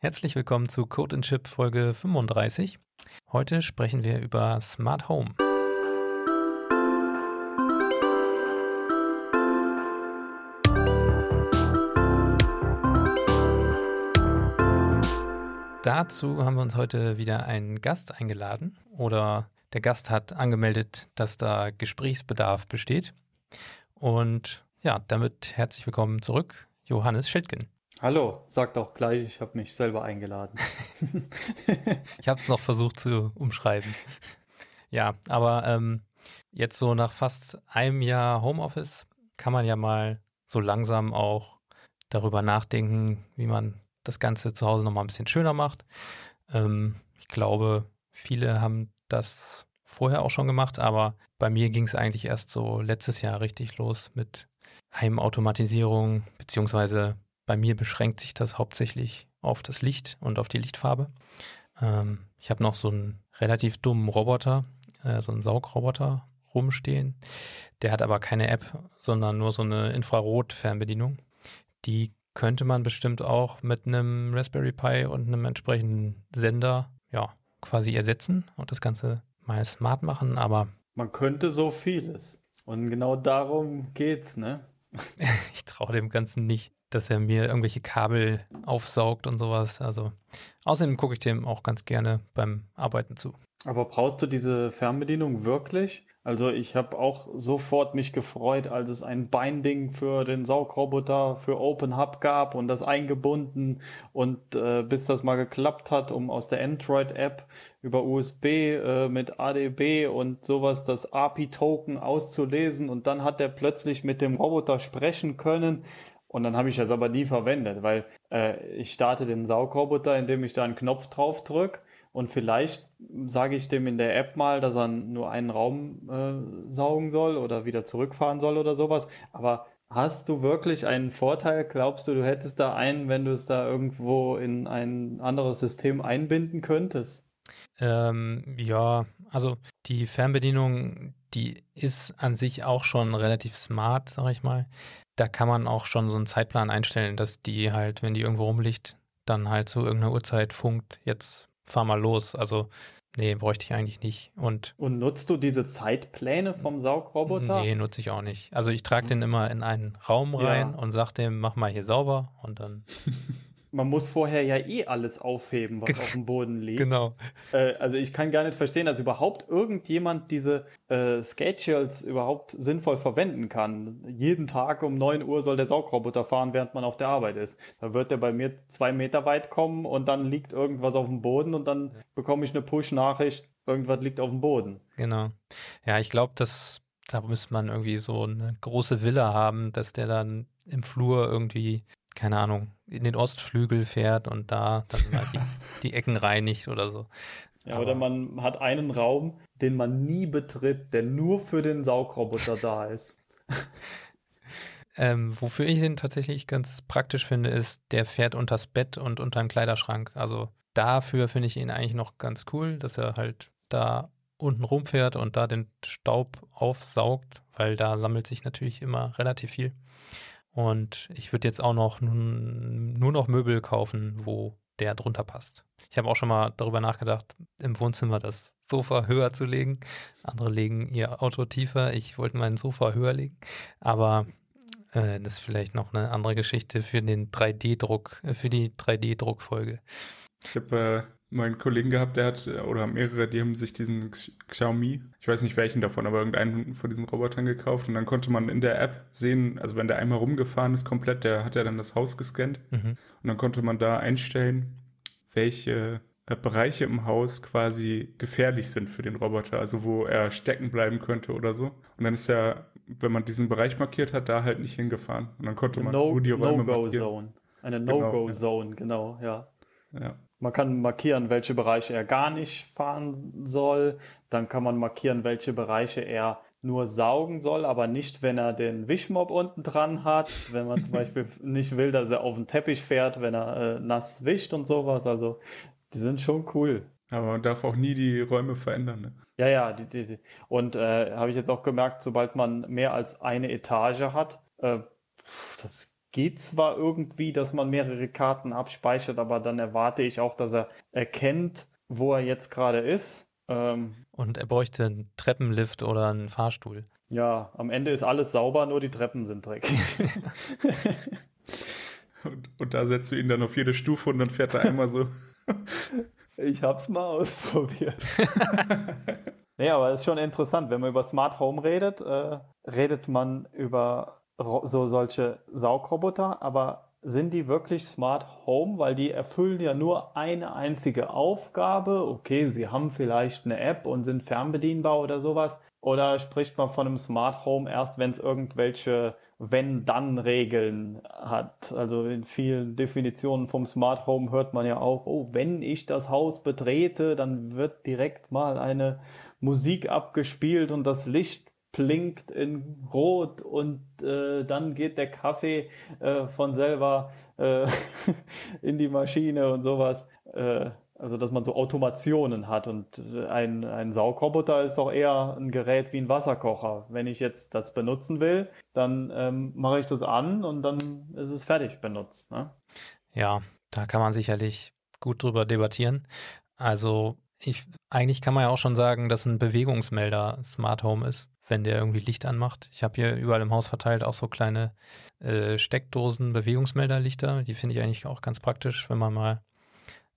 Herzlich willkommen zu Code Chip Folge 35. Heute sprechen wir über Smart Home. Dazu haben wir uns heute wieder einen Gast eingeladen oder der Gast hat angemeldet, dass da Gesprächsbedarf besteht. Und ja, damit herzlich willkommen zurück, Johannes Schildgen. Hallo, sag doch gleich, ich habe mich selber eingeladen. ich habe es noch versucht zu umschreiben. Ja, aber ähm, jetzt so nach fast einem Jahr Homeoffice kann man ja mal so langsam auch darüber nachdenken, wie man das Ganze zu Hause nochmal ein bisschen schöner macht. Ähm, ich glaube, viele haben das vorher auch schon gemacht, aber bei mir ging es eigentlich erst so letztes Jahr richtig los mit Heimautomatisierung, beziehungsweise bei mir beschränkt sich das hauptsächlich auf das Licht und auf die Lichtfarbe. Ähm, ich habe noch so einen relativ dummen Roboter, äh, so einen Saugroboter rumstehen. Der hat aber keine App, sondern nur so eine Infrarot-Fernbedienung. Die könnte man bestimmt auch mit einem Raspberry Pi und einem entsprechenden Sender ja, quasi ersetzen und das Ganze mal smart machen, aber. Man könnte so vieles. Und genau darum geht's, ne? ich traue dem Ganzen nicht, dass er mir irgendwelche Kabel aufsaugt und sowas. Also außerdem gucke ich dem auch ganz gerne beim Arbeiten zu. Aber brauchst du diese Fernbedienung wirklich? Also ich habe auch sofort mich gefreut, als es ein Binding für den Saugroboter für Open Hub gab und das eingebunden und äh, bis das mal geklappt hat, um aus der Android-App über USB äh, mit ADB und sowas das API-Token auszulesen und dann hat er plötzlich mit dem Roboter sprechen können. Und dann habe ich das aber nie verwendet, weil äh, ich starte den Saugroboter, indem ich da einen Knopf drauf drücke und vielleicht sage ich dem in der App mal, dass er nur einen Raum äh, saugen soll oder wieder zurückfahren soll oder sowas. Aber hast du wirklich einen Vorteil? Glaubst du, du hättest da einen, wenn du es da irgendwo in ein anderes System einbinden könntest? Ähm, ja, also die Fernbedienung, die ist an sich auch schon relativ smart, sag ich mal. Da kann man auch schon so einen Zeitplan einstellen, dass die halt, wenn die irgendwo rumliegt, dann halt zu irgendeiner Uhrzeit funkt, jetzt fahr mal los. Also, nee, bräuchte ich eigentlich nicht. Und, und nutzt du diese Zeitpläne vom Saugroboter? Nee, nutze ich auch nicht. Also ich trage den immer in einen Raum rein ja. und sage dem, mach mal hier sauber und dann man muss vorher ja eh alles aufheben, was auf dem Boden liegt. Genau. Äh, also ich kann gar nicht verstehen, dass überhaupt irgendjemand diese äh, Schedules überhaupt sinnvoll verwenden kann. Jeden Tag um neun Uhr soll der Saugroboter fahren, während man auf der Arbeit ist. Da wird der bei mir zwei Meter weit kommen und dann liegt irgendwas auf dem Boden und dann bekomme ich eine Push-Nachricht, irgendwas liegt auf dem Boden. Genau. Ja, ich glaube, dass da müsste man irgendwie so eine große Villa haben, dass der dann im Flur irgendwie keine Ahnung, in den Ostflügel fährt und da dann mal die, die Ecken reinigt oder so. Ja, Aber oder man hat einen Raum, den man nie betritt, der nur für den Saugroboter da ist. Ähm, wofür ich den tatsächlich ganz praktisch finde, ist, der fährt unters Bett und unter den Kleiderschrank. Also dafür finde ich ihn eigentlich noch ganz cool, dass er halt da unten rumfährt und da den Staub aufsaugt, weil da sammelt sich natürlich immer relativ viel. Und ich würde jetzt auch noch nur noch Möbel kaufen, wo der drunter passt. Ich habe auch schon mal darüber nachgedacht, im Wohnzimmer das Sofa höher zu legen. Andere legen ihr Auto tiefer. Ich wollte mein Sofa höher legen. Aber äh, das ist vielleicht noch eine andere Geschichte für den 3D-Druck, äh, für die 3D-Druckfolge. Ich habe äh, mal einen Kollegen gehabt, der hat, oder mehrere, die haben sich diesen Xiaomi, ich weiß nicht welchen davon, aber irgendeinen von diesen Robotern gekauft und dann konnte man in der App sehen, also wenn der einmal rumgefahren ist komplett, der hat ja dann das Haus gescannt mhm. und dann konnte man da einstellen, welche äh, Bereiche im Haus quasi gefährlich sind für den Roboter, also wo er stecken bleiben könnte oder so. Und dann ist er, wenn man diesen Bereich markiert hat, da halt nicht hingefahren. Und dann konnte man no, nur die Räume No-Go-Zone. Eine No-Go-Zone, genau, genau, ja. Ja. Man kann markieren, welche Bereiche er gar nicht fahren soll. Dann kann man markieren, welche Bereiche er nur saugen soll, aber nicht, wenn er den Wischmob unten dran hat. Wenn man zum Beispiel nicht will, dass er auf den Teppich fährt, wenn er äh, nass wischt und sowas. Also, die sind schon cool. Aber man darf auch nie die Räume verändern. Ne? Ja, ja. Die, die, die. Und äh, habe ich jetzt auch gemerkt, sobald man mehr als eine Etage hat, äh, das geht zwar irgendwie, dass man mehrere Karten abspeichert, aber dann erwarte ich auch, dass er erkennt, wo er jetzt gerade ist. Ähm, Und er bräuchte einen Treppenlift oder einen Fahrstuhl. Ja, am Ende ist alles sauber, nur die Treppen sind dreckig. und, und, da setzt du ihn dann auf jede Stufe und dann fährt er einmal so. ich hab's mal ausprobiert. nee, aber es ist schon interessant, wenn man über Smart Home redet, äh, redet man über so solche Saugroboter, aber sind die wirklich Smart Home? Weil die erfüllen ja nur eine einzige Aufgabe. Okay, sie haben vielleicht eine App und sind fernbedienbar oder sowas. Oder spricht man von einem Smart Home erst, wenn es irgendwelche Wenn-Dann-Regeln hat? Also in vielen Definitionen vom Smart Home hört man ja auch, oh, wenn ich das Haus betrete, dann wird direkt mal eine Musik abgespielt und das Licht blinkt in Rot und äh, dann geht der Kaffee äh, von selber äh, in die Maschine und sowas. Äh, also, dass man so Automationen hat und äh, ein, ein Saugroboter ist doch eher ein Gerät wie ein Wasserkocher. Wenn ich jetzt das benutzen will, dann ähm, mache ich das an und dann ist es fertig benutzt. Ne? Ja, da kann man sicherlich gut drüber debattieren. Also ich, eigentlich kann man ja auch schon sagen, dass ein Bewegungsmelder Smart Home ist, wenn der irgendwie Licht anmacht. Ich habe hier überall im Haus verteilt auch so kleine äh, Steckdosen, Bewegungsmelderlichter. Die finde ich eigentlich auch ganz praktisch, wenn man mal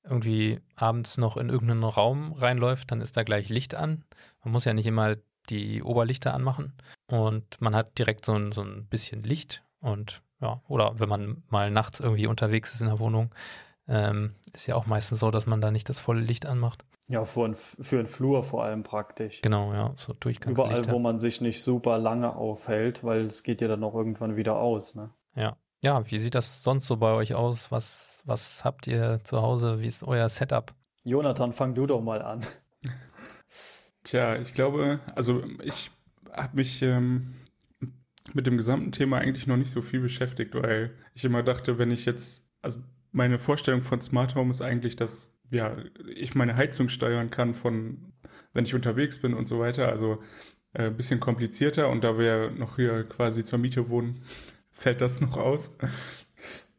irgendwie abends noch in irgendeinen Raum reinläuft, dann ist da gleich Licht an. Man muss ja nicht immer die Oberlichter anmachen und man hat direkt so ein, so ein bisschen Licht und ja, oder wenn man mal nachts irgendwie unterwegs ist in der Wohnung, ähm, ist ja auch meistens so, dass man da nicht das volle Licht anmacht. Ja, für, ein, für einen Flur vor allem praktisch. Genau, ja, so Durchgang. Überall, wo man sich nicht super lange aufhält, weil es geht ja dann auch irgendwann wieder aus, ne? Ja. Ja, wie sieht das sonst so bei euch aus? Was, was habt ihr zu Hause? Wie ist euer Setup? Jonathan, fang du doch mal an. Tja, ich glaube, also ich habe mich ähm, mit dem gesamten Thema eigentlich noch nicht so viel beschäftigt, weil ich immer dachte, wenn ich jetzt, also meine Vorstellung von Smart Home ist eigentlich, dass ja, ich meine Heizung steuern kann von, wenn ich unterwegs bin und so weiter. Also ein äh, bisschen komplizierter und da wir noch hier quasi zur Miete wohnen, fällt das noch aus.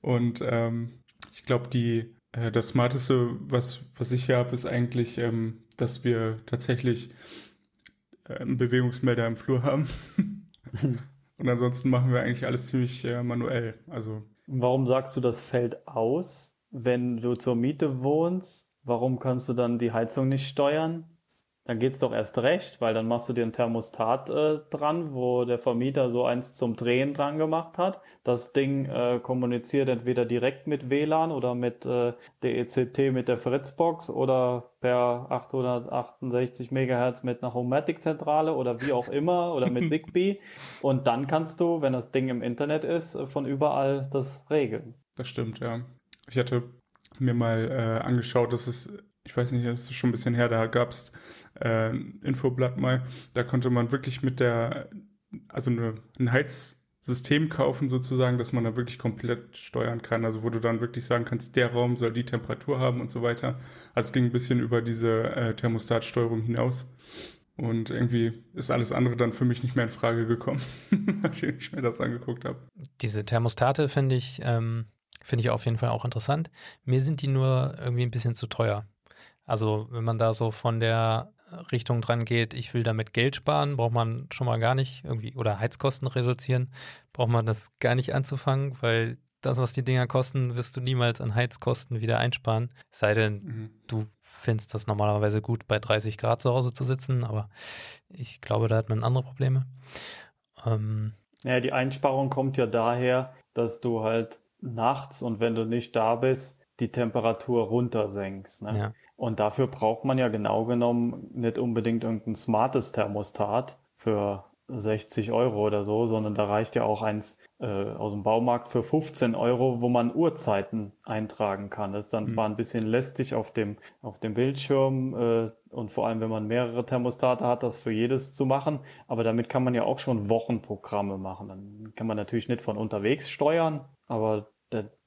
Und ähm, ich glaube, die äh, das Smarteste, was, was ich hier habe, ist eigentlich, ähm, dass wir tatsächlich äh, einen Bewegungsmelder im Flur haben. und ansonsten machen wir eigentlich alles ziemlich äh, manuell. Also Warum sagst du, das fällt aus, wenn du zur Miete wohnst? Warum kannst du dann die Heizung nicht steuern? dann geht's doch erst recht, weil dann machst du dir ein Thermostat äh, dran, wo der Vermieter so eins zum Drehen dran gemacht hat. Das Ding äh, kommuniziert entweder direkt mit WLAN oder mit äh, DECT mit der Fritzbox oder per 868 Megahertz mit einer Homematic-Zentrale oder wie auch immer oder mit Zigbee. Und dann kannst du, wenn das Ding im Internet ist, von überall das regeln. Das stimmt, ja. Ich hatte mir mal äh, angeschaut, dass es ich weiß nicht, das ist schon ein bisschen her, da gab es äh, ein Infoblatt mal, da konnte man wirklich mit der, also eine, ein Heizsystem kaufen sozusagen, dass man da wirklich komplett steuern kann, also wo du dann wirklich sagen kannst, der Raum soll die Temperatur haben und so weiter. Also es ging ein bisschen über diese äh, Thermostatsteuerung hinaus. Und irgendwie ist alles andere dann für mich nicht mehr in Frage gekommen, nachdem ich mir das angeguckt habe. Diese Thermostate finde ich, ähm, finde ich auf jeden Fall auch interessant. Mir sind die nur irgendwie ein bisschen zu teuer. Also wenn man da so von der Richtung dran geht, ich will damit Geld sparen, braucht man schon mal gar nicht irgendwie oder Heizkosten reduzieren, braucht man das gar nicht anzufangen, weil das, was die Dinger kosten, wirst du niemals an Heizkosten wieder einsparen. Es sei denn, mhm. du findest das normalerweise gut, bei 30 Grad zu Hause zu sitzen, aber ich glaube, da hat man andere Probleme. Ähm, ja, die Einsparung kommt ja daher, dass du halt nachts und wenn du nicht da bist, die Temperatur runtersenkst. Ne? Ja. Und dafür braucht man ja genau genommen nicht unbedingt irgendein smartes Thermostat für 60 Euro oder so, sondern da reicht ja auch eins äh, aus dem Baumarkt für 15 Euro, wo man Uhrzeiten eintragen kann. Das ist dann mhm. zwar ein bisschen lästig auf dem, auf dem Bildschirm äh, und vor allem, wenn man mehrere Thermostate hat, das für jedes zu machen, aber damit kann man ja auch schon Wochenprogramme machen. Dann kann man natürlich nicht von unterwegs steuern, aber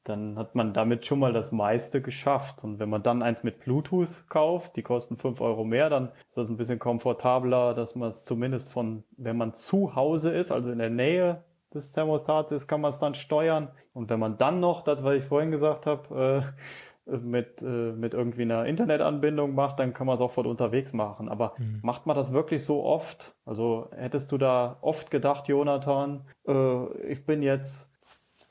dann hat man damit schon mal das meiste geschafft. Und wenn man dann eins mit Bluetooth kauft, die kosten fünf Euro mehr, dann ist das ein bisschen komfortabler, dass man es zumindest von, wenn man zu Hause ist, also in der Nähe des Thermostats ist, kann man es dann steuern. Und wenn man dann noch, das, was ich vorhin gesagt habe, äh, mit, äh, mit irgendwie einer Internetanbindung macht, dann kann man es auch von unterwegs machen. Aber mhm. macht man das wirklich so oft? Also hättest du da oft gedacht, Jonathan, äh, ich bin jetzt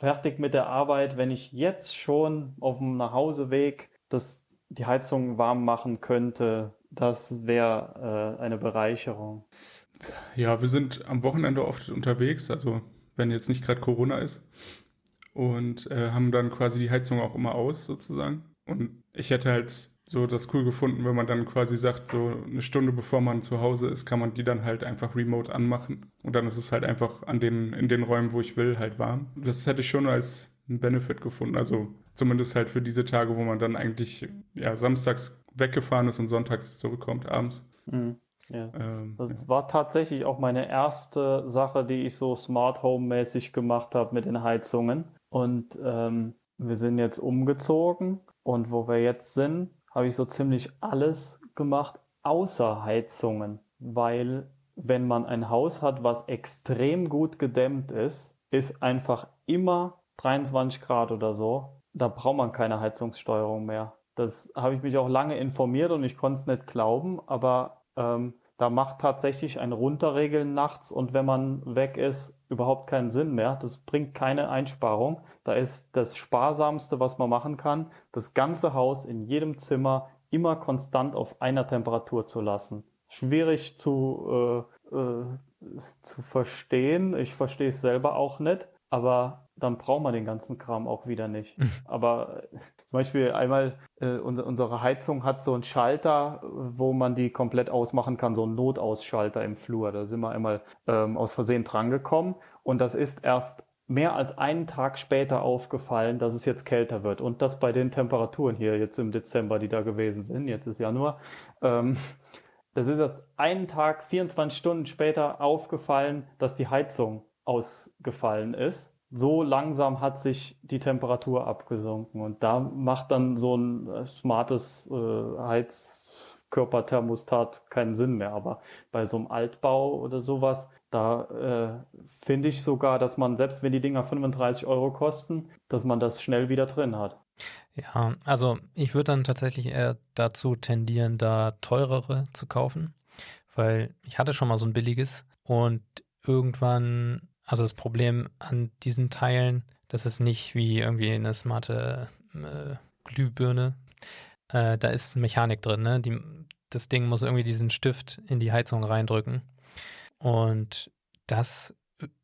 fertig mit der Arbeit, wenn ich jetzt schon auf dem Nachhauseweg das, die Heizung warm machen könnte, das wäre äh, eine Bereicherung. Ja, wir sind am Wochenende oft unterwegs, also wenn jetzt nicht gerade Corona ist. Und äh, haben dann quasi die Heizung auch immer aus, sozusagen. Und ich hätte halt so das cool gefunden, wenn man dann quasi sagt, so eine Stunde bevor man zu Hause ist, kann man die dann halt einfach remote anmachen. Und dann ist es halt einfach an den, in den Räumen, wo ich will, halt warm. Das hätte ich schon als einen Benefit gefunden. Also zumindest halt für diese Tage, wo man dann eigentlich ja samstags weggefahren ist und sonntags zurückkommt abends. Mhm. Ja. Ähm, das ja. war tatsächlich auch meine erste Sache, die ich so Smart Home mäßig gemacht habe mit den Heizungen. Und ähm, wir sind jetzt umgezogen und wo wir jetzt sind, habe ich so ziemlich alles gemacht, außer Heizungen. Weil wenn man ein Haus hat, was extrem gut gedämmt ist, ist einfach immer 23 Grad oder so. Da braucht man keine Heizungssteuerung mehr. Das habe ich mich auch lange informiert und ich konnte es nicht glauben, aber ähm, da macht tatsächlich ein Runterregeln nachts und wenn man weg ist, überhaupt keinen Sinn mehr. Das bringt keine Einsparung. Da ist das Sparsamste, was man machen kann, das ganze Haus in jedem Zimmer immer konstant auf einer Temperatur zu lassen. Schwierig zu, äh, äh, zu verstehen. Ich verstehe es selber auch nicht, aber dann braucht man den ganzen Kram auch wieder nicht. Aber äh, zum Beispiel einmal, äh, unsere, unsere Heizung hat so einen Schalter, wo man die komplett ausmachen kann, so einen Notausschalter im Flur. Da sind wir einmal ähm, aus Versehen drangekommen und das ist erst mehr als einen Tag später aufgefallen, dass es jetzt kälter wird. Und das bei den Temperaturen hier jetzt im Dezember, die da gewesen sind, jetzt ist Januar. Ähm, das ist erst einen Tag, 24 Stunden später aufgefallen, dass die Heizung ausgefallen ist so langsam hat sich die Temperatur abgesunken. Und da macht dann so ein äh, smartes äh, Heizkörperthermostat keinen Sinn mehr. Aber bei so einem Altbau oder sowas, da äh, finde ich sogar, dass man, selbst wenn die Dinger 35 Euro kosten, dass man das schnell wieder drin hat. Ja, also ich würde dann tatsächlich eher dazu tendieren, da teurere zu kaufen, weil ich hatte schon mal so ein billiges und irgendwann also das Problem an diesen Teilen, das ist nicht wie irgendwie eine smarte äh, Glühbirne. Äh, da ist Mechanik drin, ne? Die, das Ding muss irgendwie diesen Stift in die Heizung reindrücken. Und das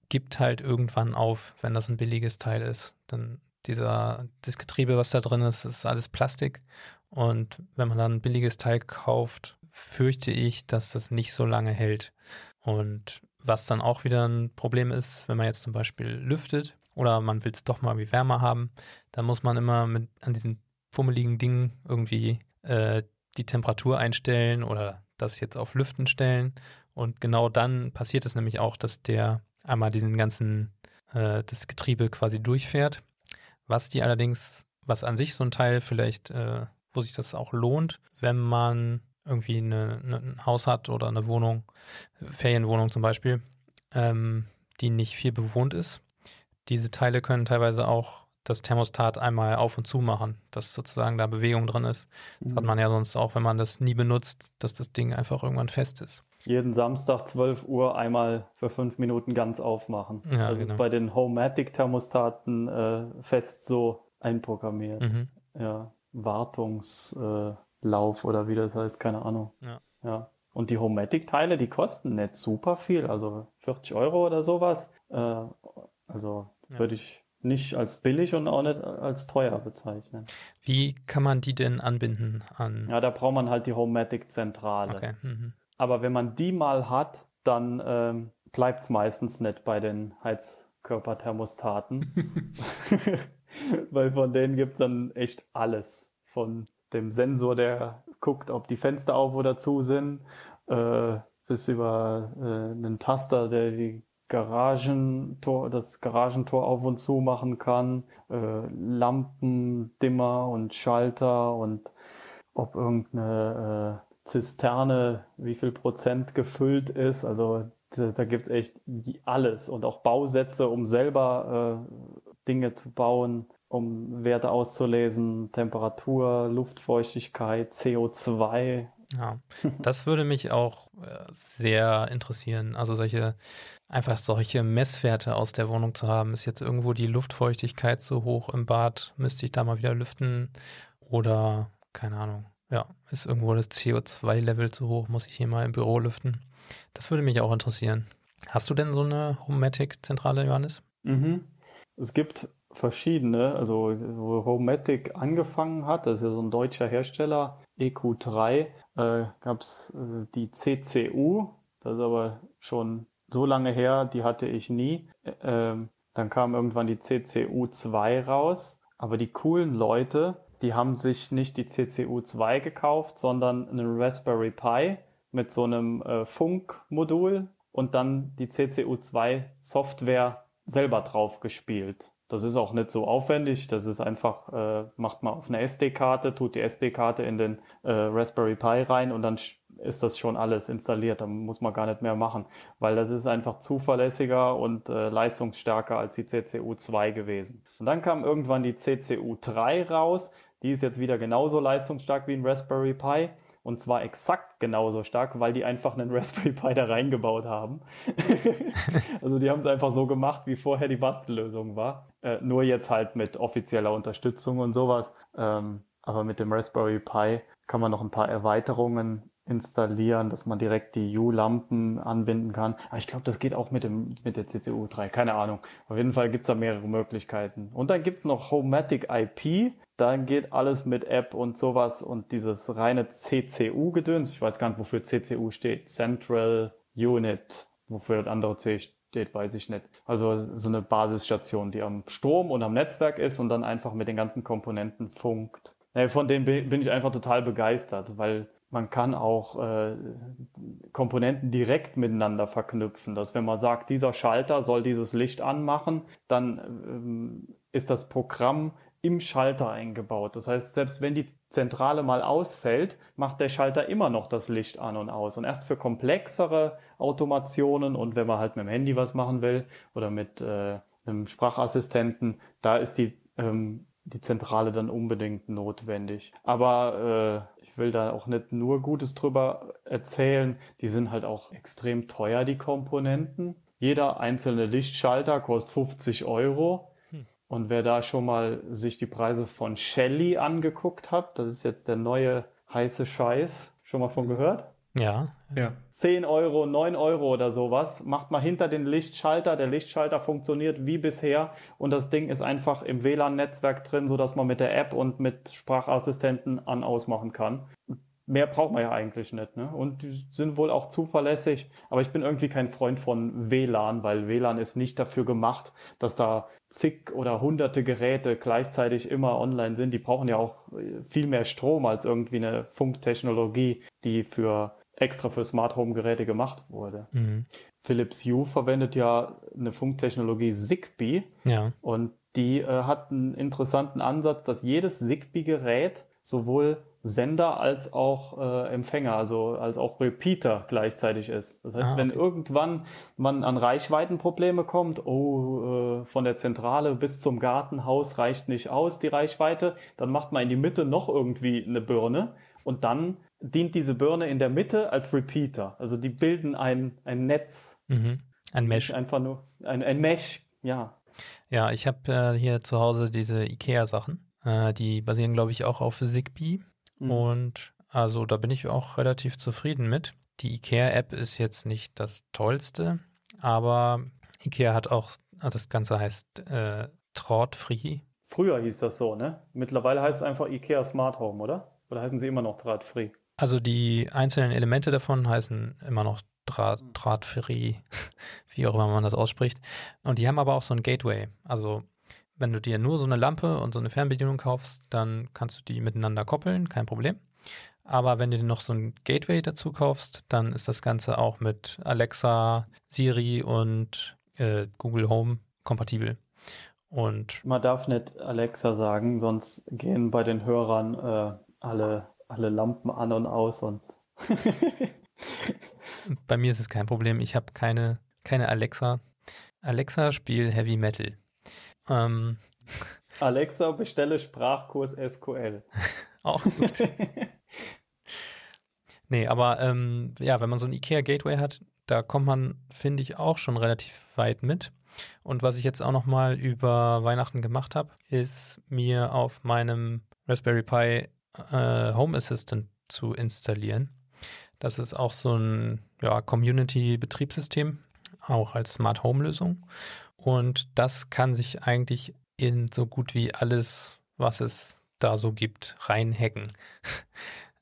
gibt halt irgendwann auf, wenn das ein billiges Teil ist. Dann dieser, das Getriebe, was da drin ist, ist alles Plastik. Und wenn man dann ein billiges Teil kauft, fürchte ich, dass das nicht so lange hält. Und was dann auch wieder ein Problem ist, wenn man jetzt zum Beispiel lüftet oder man will es doch mal wie wärmer haben, dann muss man immer mit an diesen fummeligen Dingen irgendwie äh, die Temperatur einstellen oder das jetzt auf Lüften stellen. Und genau dann passiert es nämlich auch, dass der einmal diesen ganzen, äh, das Getriebe quasi durchfährt. Was die allerdings, was an sich so ein Teil vielleicht, äh, wo sich das auch lohnt, wenn man irgendwie eine, eine, ein Haus hat oder eine Wohnung, Ferienwohnung zum Beispiel, ähm, die nicht viel bewohnt ist. Diese Teile können teilweise auch das Thermostat einmal auf und zu machen, dass sozusagen da Bewegung drin ist. Das mhm. hat man ja sonst auch, wenn man das nie benutzt, dass das Ding einfach irgendwann fest ist. Jeden Samstag 12 Uhr einmal für fünf Minuten ganz aufmachen. Ja, das genau. ist bei den Homematic-Thermostaten äh, fest so einprogrammiert. Mhm. Ja, Wartungs- äh, Lauf oder wie das heißt, keine Ahnung. Ja. ja. Und die Homematic-Teile, die kosten nicht super viel, also 40 Euro oder sowas. Äh, also ja. würde ich nicht als billig und auch nicht als teuer bezeichnen. Wie kann man die denn anbinden an? Ja, da braucht man halt die Homematic-Zentrale. Okay. Mhm. Aber wenn man die mal hat, dann ähm, bleibt es meistens nicht bei den Heizkörperthermostaten. Weil von denen gibt es dann echt alles. Von dem Sensor, der guckt, ob die Fenster auf oder zu sind, äh, bis über äh, einen Taster, der die Garagentor, das Garagentor auf und zu machen kann, äh, Lampendimmer und Schalter und ob irgendeine äh, Zisterne, wie viel Prozent gefüllt ist. Also da, da gibt es echt alles und auch Bausätze, um selber äh, Dinge zu bauen, um Werte auszulesen, Temperatur, Luftfeuchtigkeit, CO2. Ja, das würde mich auch äh, sehr interessieren. Also solche, einfach solche Messwerte aus der Wohnung zu haben. Ist jetzt irgendwo die Luftfeuchtigkeit so hoch im Bad? Müsste ich da mal wieder lüften? Oder, keine Ahnung, ja, ist irgendwo das CO2-Level zu hoch? Muss ich hier mal im Büro lüften? Das würde mich auch interessieren. Hast du denn so eine Homematic-Zentrale, Johannes? Mhm. Es gibt verschiedene, also wo Homematic angefangen hat, das ist ja so ein deutscher Hersteller, EQ3, äh, gab es äh, die CCU, das ist aber schon so lange her, die hatte ich nie. Äh, dann kam irgendwann die CCU2 raus, aber die coolen Leute, die haben sich nicht die CCU2 gekauft, sondern einen Raspberry Pi mit so einem äh, Funkmodul und dann die CCU2 Software selber drauf gespielt. Das ist auch nicht so aufwendig. Das ist einfach, äh, macht man auf eine SD-Karte, tut die SD-Karte in den äh, Raspberry Pi rein und dann ist das schon alles installiert. Da muss man gar nicht mehr machen, weil das ist einfach zuverlässiger und äh, leistungsstärker als die CCU 2 gewesen. Und dann kam irgendwann die CCU 3 raus. Die ist jetzt wieder genauso leistungsstark wie ein Raspberry Pi. Und zwar exakt genauso stark, weil die einfach einen Raspberry Pi da reingebaut haben. also die haben es einfach so gemacht, wie vorher die Bastellösung war. Äh, nur jetzt halt mit offizieller Unterstützung und sowas. Ähm, aber mit dem Raspberry Pi kann man noch ein paar Erweiterungen installieren, dass man direkt die U-Lampen anbinden kann. Aber ich glaube, das geht auch mit, dem, mit der CCU 3. Keine Ahnung. Auf jeden Fall gibt es da mehrere Möglichkeiten. Und dann gibt es noch Homematic IP. Da geht alles mit App und sowas und dieses reine CCU-Gedöns. Ich weiß gar nicht, wofür CCU steht. Central Unit. Wofür das andere C steht, weiß ich nicht. Also so eine Basisstation, die am Strom und am Netzwerk ist und dann einfach mit den ganzen Komponenten funkt. Von dem bin ich einfach total begeistert, weil man kann auch äh, Komponenten direkt miteinander verknüpfen. Dass wenn man sagt, dieser Schalter soll dieses Licht anmachen, dann ähm, ist das Programm im Schalter eingebaut. Das heißt, selbst wenn die Zentrale mal ausfällt, macht der Schalter immer noch das Licht an und aus. Und erst für komplexere Automationen und wenn man halt mit dem Handy was machen will oder mit äh, einem Sprachassistenten, da ist die ähm, die Zentrale dann unbedingt notwendig. Aber äh, ich will da auch nicht nur Gutes drüber erzählen. Die sind halt auch extrem teuer, die Komponenten. Jeder einzelne Lichtschalter kostet 50 Euro. Und wer da schon mal sich die Preise von Shelly angeguckt hat, das ist jetzt der neue heiße Scheiß. Schon mal von gehört? Ja. ja. 10 Euro, 9 Euro oder sowas. Macht mal hinter den Lichtschalter. Der Lichtschalter funktioniert wie bisher und das Ding ist einfach im WLAN-Netzwerk drin, sodass man mit der App und mit Sprachassistenten an ausmachen kann. Mehr braucht man ja eigentlich nicht. Ne? Und die sind wohl auch zuverlässig. Aber ich bin irgendwie kein Freund von WLAN, weil WLAN ist nicht dafür gemacht, dass da zig oder hunderte Geräte gleichzeitig immer online sind. Die brauchen ja auch viel mehr Strom als irgendwie eine Funktechnologie, die für extra für Smart Home Geräte gemacht wurde. Mhm. Philips Hue verwendet ja eine Funktechnologie Zigbee ja. und die äh, hat einen interessanten Ansatz, dass jedes Zigbee-Gerät sowohl Sender als auch äh, Empfänger, also als auch Repeater gleichzeitig ist. Das heißt, ah, okay. wenn irgendwann man an Reichweitenprobleme kommt, oh, äh, von der Zentrale bis zum Gartenhaus reicht nicht aus die Reichweite, dann macht man in die Mitte noch irgendwie eine Birne und dann dient diese Birne in der Mitte als Repeater. Also die bilden ein, ein Netz. Mhm. Ein Mesh. Einfach nur ein, ein Mesh, ja. Ja, ich habe äh, hier zu Hause diese IKEA-Sachen. Äh, die basieren, glaube ich, auch auf Zigbee. Mhm. Und also da bin ich auch relativ zufrieden mit. Die IKEA-App ist jetzt nicht das Tollste, aber IKEA hat auch, das Ganze heißt äh, Drahtfree. Früher hieß das so, ne? Mittlerweile heißt es einfach IKEA Smart Home, oder? Oder heißen sie immer noch Drahtfree? Also die einzelnen Elemente davon heißen immer noch Draht, hm. Drahtfree, wie auch immer man das ausspricht. Und die haben aber auch so ein Gateway. Also wenn du dir nur so eine Lampe und so eine Fernbedienung kaufst, dann kannst du die miteinander koppeln, kein Problem. Aber wenn du dir noch so ein Gateway dazu kaufst, dann ist das Ganze auch mit Alexa, Siri und äh, Google Home kompatibel. Und man darf nicht Alexa sagen, sonst gehen bei den Hörern äh, alle alle Lampen an und aus und. bei mir ist es kein Problem. Ich habe keine, keine Alexa. Alexa, spiel Heavy Metal. Ähm, Alexa, bestelle Sprachkurs SQL. Auch gut. nee, aber ähm, ja, wenn man so ein IKEA Gateway hat, da kommt man, finde ich, auch schon relativ weit mit. Und was ich jetzt auch noch mal über Weihnachten gemacht habe, ist mir auf meinem Raspberry Pi äh, Home Assistant zu installieren. Das ist auch so ein ja, Community-Betriebssystem, auch als Smart Home Lösung. Und das kann sich eigentlich in so gut wie alles, was es da so gibt, reinhacken.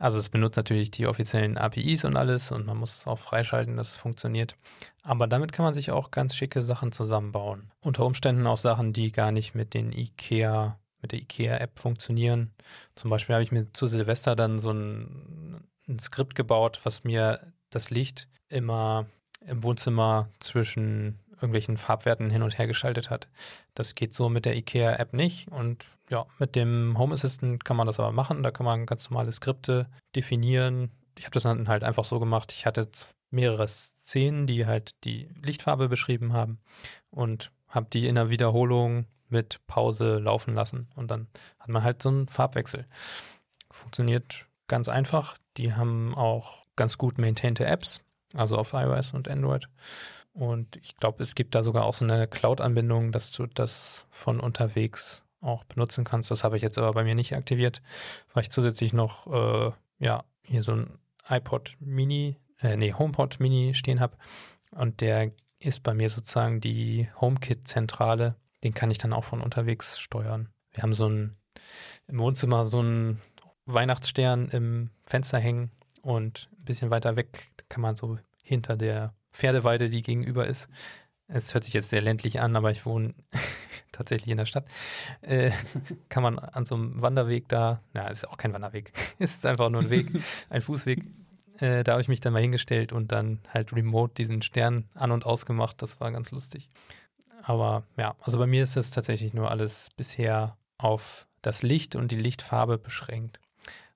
Also es benutzt natürlich die offiziellen APIs und alles und man muss es auch freischalten, dass es funktioniert. Aber damit kann man sich auch ganz schicke Sachen zusammenbauen. Unter Umständen auch Sachen, die gar nicht mit den IKEA, mit der IKEA-App funktionieren. Zum Beispiel habe ich mir zu Silvester dann so ein, ein Skript gebaut, was mir das Licht immer im Wohnzimmer zwischen irgendwelchen Farbwerten hin und her geschaltet hat. Das geht so mit der IKEA-App nicht und ja, mit dem Home Assistant kann man das aber machen. Da kann man ganz normale Skripte definieren. Ich habe das dann halt einfach so gemacht. Ich hatte mehrere Szenen, die halt die Lichtfarbe beschrieben haben und habe die in der Wiederholung mit Pause laufen lassen und dann hat man halt so einen Farbwechsel. Funktioniert ganz einfach. Die haben auch ganz gut maintained Apps, also auf iOS und Android. Und ich glaube, es gibt da sogar auch so eine Cloud-Anbindung, dass du das von unterwegs auch benutzen kannst. Das habe ich jetzt aber bei mir nicht aktiviert, weil ich zusätzlich noch, äh, ja, hier so ein iPod Mini, äh, nee, HomePod Mini stehen habe. Und der ist bei mir sozusagen die HomeKit-Zentrale. Den kann ich dann auch von unterwegs steuern. Wir haben so ein, im Wohnzimmer so einen Weihnachtsstern im Fenster hängen und ein bisschen weiter weg kann man so hinter der Pferdeweide, die gegenüber ist. Es hört sich jetzt sehr ländlich an, aber ich wohne tatsächlich in der Stadt. Äh, kann man an so einem Wanderweg da, na, ist auch kein Wanderweg, es ist einfach nur ein Weg, ein Fußweg. Äh, da habe ich mich dann mal hingestellt und dann halt remote diesen Stern an und ausgemacht. Das war ganz lustig. Aber ja, also bei mir ist das tatsächlich nur alles bisher auf das Licht und die Lichtfarbe beschränkt.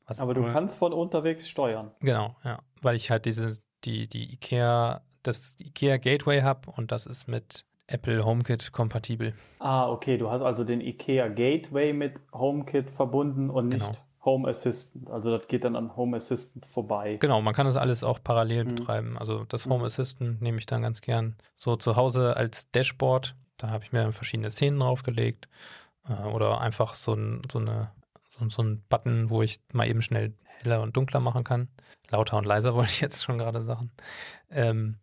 Was Aber du kannst von unterwegs steuern. Genau, ja. Weil ich halt diese, die, die IKEA das IKEA Gateway habe und das ist mit Apple HomeKit kompatibel. Ah, okay. Du hast also den IKEA Gateway mit HomeKit verbunden und nicht genau. Home Assistant. Also das geht dann an Home Assistant vorbei. Genau, man kann das alles auch parallel mhm. betreiben. Also das Home mhm. Assistant nehme ich dann ganz gern so zu Hause als Dashboard. Da habe ich mir dann verschiedene Szenen draufgelegt. Äh, oder einfach so, ein, so, eine, so, so ein Button, wo ich mal eben schnell heller und dunkler machen kann. Lauter und leiser wollte ich jetzt schon gerade sagen. Ähm,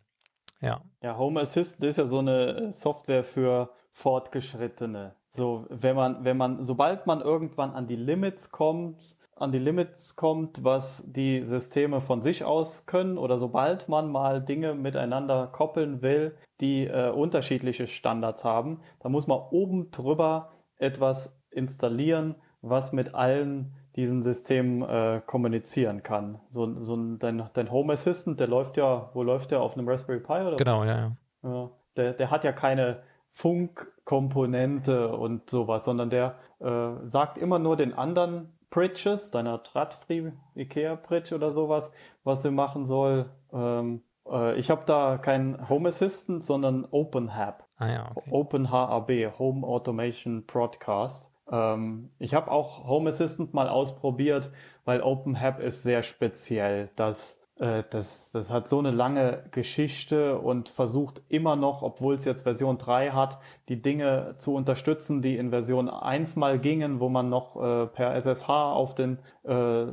ja. Ja, Home Assistant ist ja so eine äh, Software für Fortgeschrittene. So, wenn man, wenn man, sobald man irgendwann an die Limits kommt, an die Limits kommt, was die Systeme von sich aus können, oder sobald man mal Dinge miteinander koppeln will, die äh, unterschiedliche Standards haben, dann muss man oben drüber etwas installieren, was mit allen diesen Systemen äh, kommunizieren kann. So, so ein, dein, dein Home Assistant, der läuft ja, wo läuft der? Auf einem Raspberry Pi oder? Genau, ja, ja. ja der, der hat ja keine Funkkomponente und sowas, sondern der äh, sagt immer nur den anderen Bridges, deiner Tradfree Ikea Bridge oder sowas, was sie machen soll. Ähm, äh, ich habe da keinen Home Assistant, sondern OpenHAB. Ah ja, okay. OpenHAB, Home Automation Broadcast. Ähm, ich habe auch Home Assistant mal ausprobiert, weil OpenHAB ist sehr speziell. Das das, das hat so eine lange Geschichte und versucht immer noch, obwohl es jetzt Version 3 hat, die Dinge zu unterstützen, die in Version 1 mal gingen, wo man noch äh, per SSH auf, den, äh,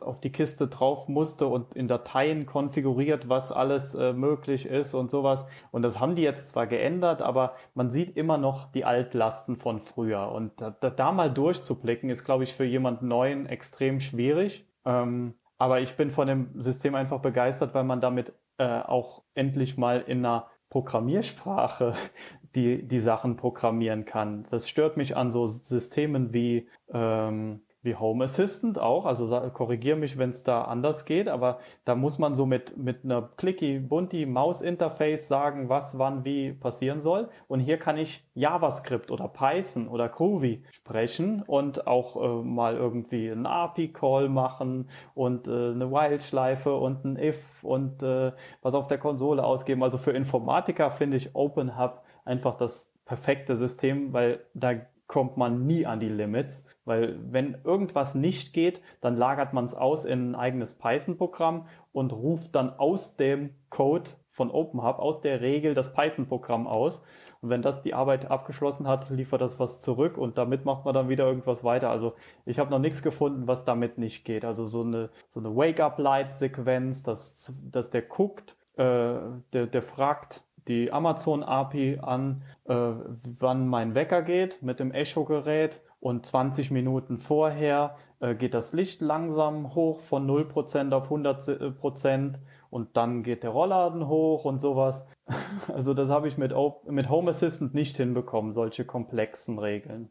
auf die Kiste drauf musste und in Dateien konfiguriert, was alles äh, möglich ist und sowas. Und das haben die jetzt zwar geändert, aber man sieht immer noch die Altlasten von früher. Und da, da mal durchzublicken, ist, glaube ich, für jemand Neuen extrem schwierig. Ähm, aber ich bin von dem System einfach begeistert, weil man damit äh, auch endlich mal in einer Programmiersprache die, die Sachen programmieren kann. Das stört mich an so Systemen wie, ähm, wie Home Assistant auch. Also korrigiere mich, wenn es da anders geht, aber da muss man so mit, mit einer clicky, bunti Maus-Interface sagen, was wann wie passieren soll. Und hier kann ich JavaScript oder Python oder Groovy sprechen und auch äh, mal irgendwie einen API-Call machen und äh, eine While-Schleife und ein If und äh, was auf der Konsole ausgeben. Also für Informatiker finde ich OpenHub einfach das perfekte System, weil da kommt man nie an die Limits, weil wenn irgendwas nicht geht, dann lagert man es aus in ein eigenes Python-Programm und ruft dann aus dem Code von OpenHub, aus der Regel das Python-Programm aus. Und wenn das die Arbeit abgeschlossen hat, liefert das was zurück und damit macht man dann wieder irgendwas weiter. Also ich habe noch nichts gefunden, was damit nicht geht. Also so eine, so eine Wake-up-Light-Sequenz, dass, dass der guckt, äh, der, der fragt, die Amazon API an, äh, wann mein Wecker geht mit dem Echo-Gerät und 20 Minuten vorher äh, geht das Licht langsam hoch von 0% auf 100% und dann geht der Rollladen hoch und sowas. Also das habe ich mit, mit Home Assistant nicht hinbekommen, solche komplexen Regeln.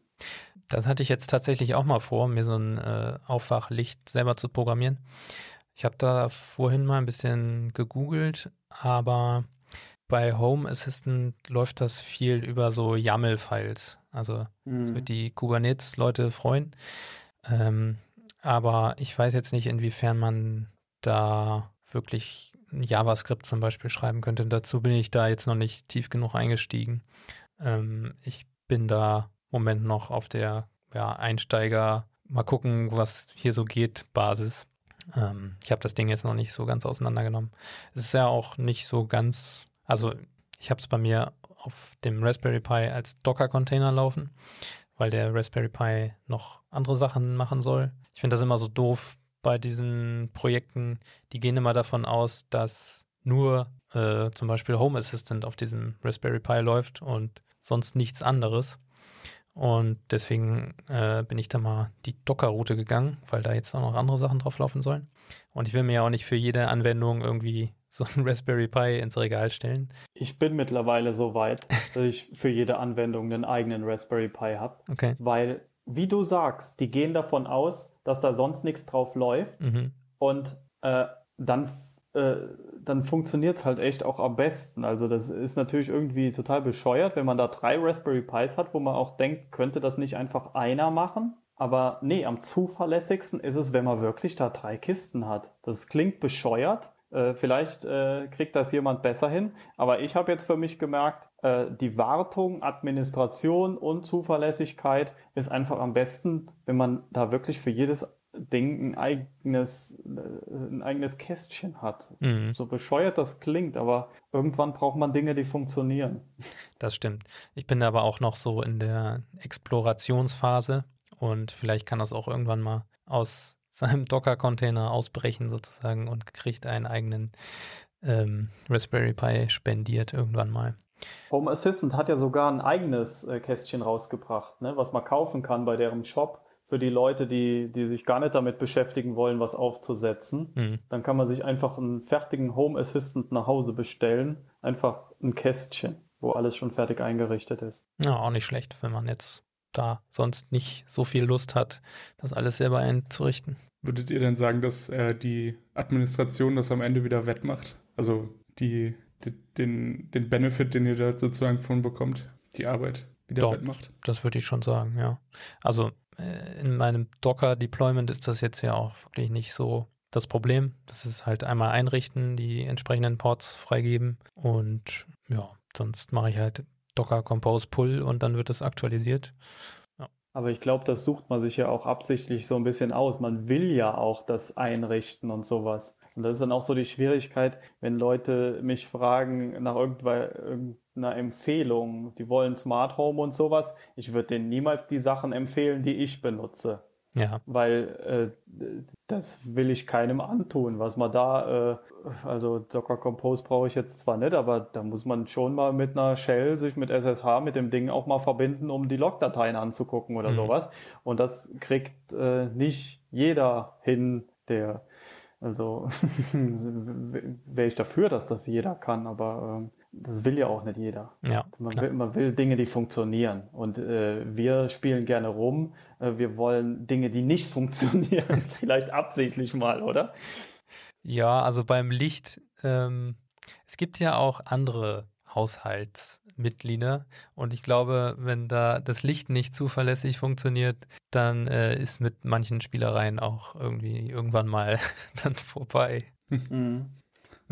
Das hatte ich jetzt tatsächlich auch mal vor, mir so ein äh, Aufwachlicht selber zu programmieren. Ich habe da vorhin mal ein bisschen gegoogelt, aber bei Home Assistant läuft das viel über so YAML-Files. Also mhm. das wird die Kubernetes-Leute freuen. Ähm, aber ich weiß jetzt nicht, inwiefern man da wirklich JavaScript zum Beispiel schreiben könnte. Dazu bin ich da jetzt noch nicht tief genug eingestiegen. Ähm, ich bin da im Moment noch auf der ja, Einsteiger, mal gucken, was hier so geht, Basis. Ähm, ich habe das Ding jetzt noch nicht so ganz auseinandergenommen. Es ist ja auch nicht so ganz also ich habe es bei mir auf dem Raspberry Pi als Docker-Container laufen, weil der Raspberry Pi noch andere Sachen machen soll. Ich finde das immer so doof bei diesen Projekten. Die gehen immer davon aus, dass nur äh, zum Beispiel Home Assistant auf diesem Raspberry Pi läuft und sonst nichts anderes. Und deswegen äh, bin ich da mal die Docker-Route gegangen, weil da jetzt auch noch andere Sachen drauf laufen sollen. Und ich will mir ja auch nicht für jede Anwendung irgendwie so ein Raspberry Pi ins Regal stellen. Ich bin mittlerweile so weit, dass ich für jede Anwendung einen eigenen Raspberry Pi habe. Okay. Weil, wie du sagst, die gehen davon aus, dass da sonst nichts drauf läuft. Mhm. Und äh, dann, äh, dann funktioniert es halt echt auch am besten. Also das ist natürlich irgendwie total bescheuert, wenn man da drei Raspberry Pis hat, wo man auch denkt, könnte das nicht einfach einer machen? Aber nee, am zuverlässigsten ist es, wenn man wirklich da drei Kisten hat. Das klingt bescheuert, äh, vielleicht äh, kriegt das jemand besser hin. Aber ich habe jetzt für mich gemerkt, äh, die Wartung, Administration und Zuverlässigkeit ist einfach am besten, wenn man da wirklich für jedes Ding ein eigenes, äh, ein eigenes Kästchen hat. Mhm. So bescheuert das klingt, aber irgendwann braucht man Dinge, die funktionieren. Das stimmt. Ich bin aber auch noch so in der Explorationsphase und vielleicht kann das auch irgendwann mal aus seinem Docker-Container ausbrechen sozusagen und kriegt einen eigenen ähm, Raspberry Pi spendiert irgendwann mal. Home Assistant hat ja sogar ein eigenes äh, Kästchen rausgebracht, ne, was man kaufen kann bei deren Shop für die Leute, die, die sich gar nicht damit beschäftigen wollen, was aufzusetzen. Mhm. Dann kann man sich einfach einen fertigen Home Assistant nach Hause bestellen. Einfach ein Kästchen, wo alles schon fertig eingerichtet ist. Ja, auch nicht schlecht, wenn man jetzt da sonst nicht so viel Lust hat, das alles selber einzurichten. Würdet ihr denn sagen, dass äh, die Administration das am Ende wieder wettmacht? Also die, die, den, den Benefit, den ihr da sozusagen von bekommt, die Arbeit wieder Doch, wettmacht? Das würde ich schon sagen, ja. Also äh, in meinem Docker-Deployment ist das jetzt ja auch wirklich nicht so das Problem. Das ist halt einmal einrichten, die entsprechenden Ports freigeben und ja, sonst mache ich halt Docker Compose Pull und dann wird es aktualisiert. Ja. Aber ich glaube, das sucht man sich ja auch absichtlich so ein bisschen aus. Man will ja auch das einrichten und sowas. Und das ist dann auch so die Schwierigkeit, wenn Leute mich fragen nach irgendeiner Empfehlung, die wollen Smart Home und sowas. Ich würde denen niemals die Sachen empfehlen, die ich benutze. Ja. Weil äh, das will ich keinem antun, was man da, äh, also Docker Compose brauche ich jetzt zwar nicht, aber da muss man schon mal mit einer Shell sich mit SSH mit dem Ding auch mal verbinden, um die Logdateien anzugucken oder mhm. sowas. Und das kriegt äh, nicht jeder hin, der, also wäre ich dafür, dass das jeder kann, aber ähm, das will ja auch nicht jeder. Ja, man, will, man will Dinge, die funktionieren. Und äh, wir spielen gerne rum. Äh, wir wollen Dinge, die nicht funktionieren. Vielleicht absichtlich mal, oder? Ja, also beim Licht, ähm, es gibt ja auch andere Haushaltsmitglieder. Und ich glaube, wenn da das Licht nicht zuverlässig funktioniert, dann äh, ist mit manchen Spielereien auch irgendwie irgendwann mal dann vorbei. Mhm.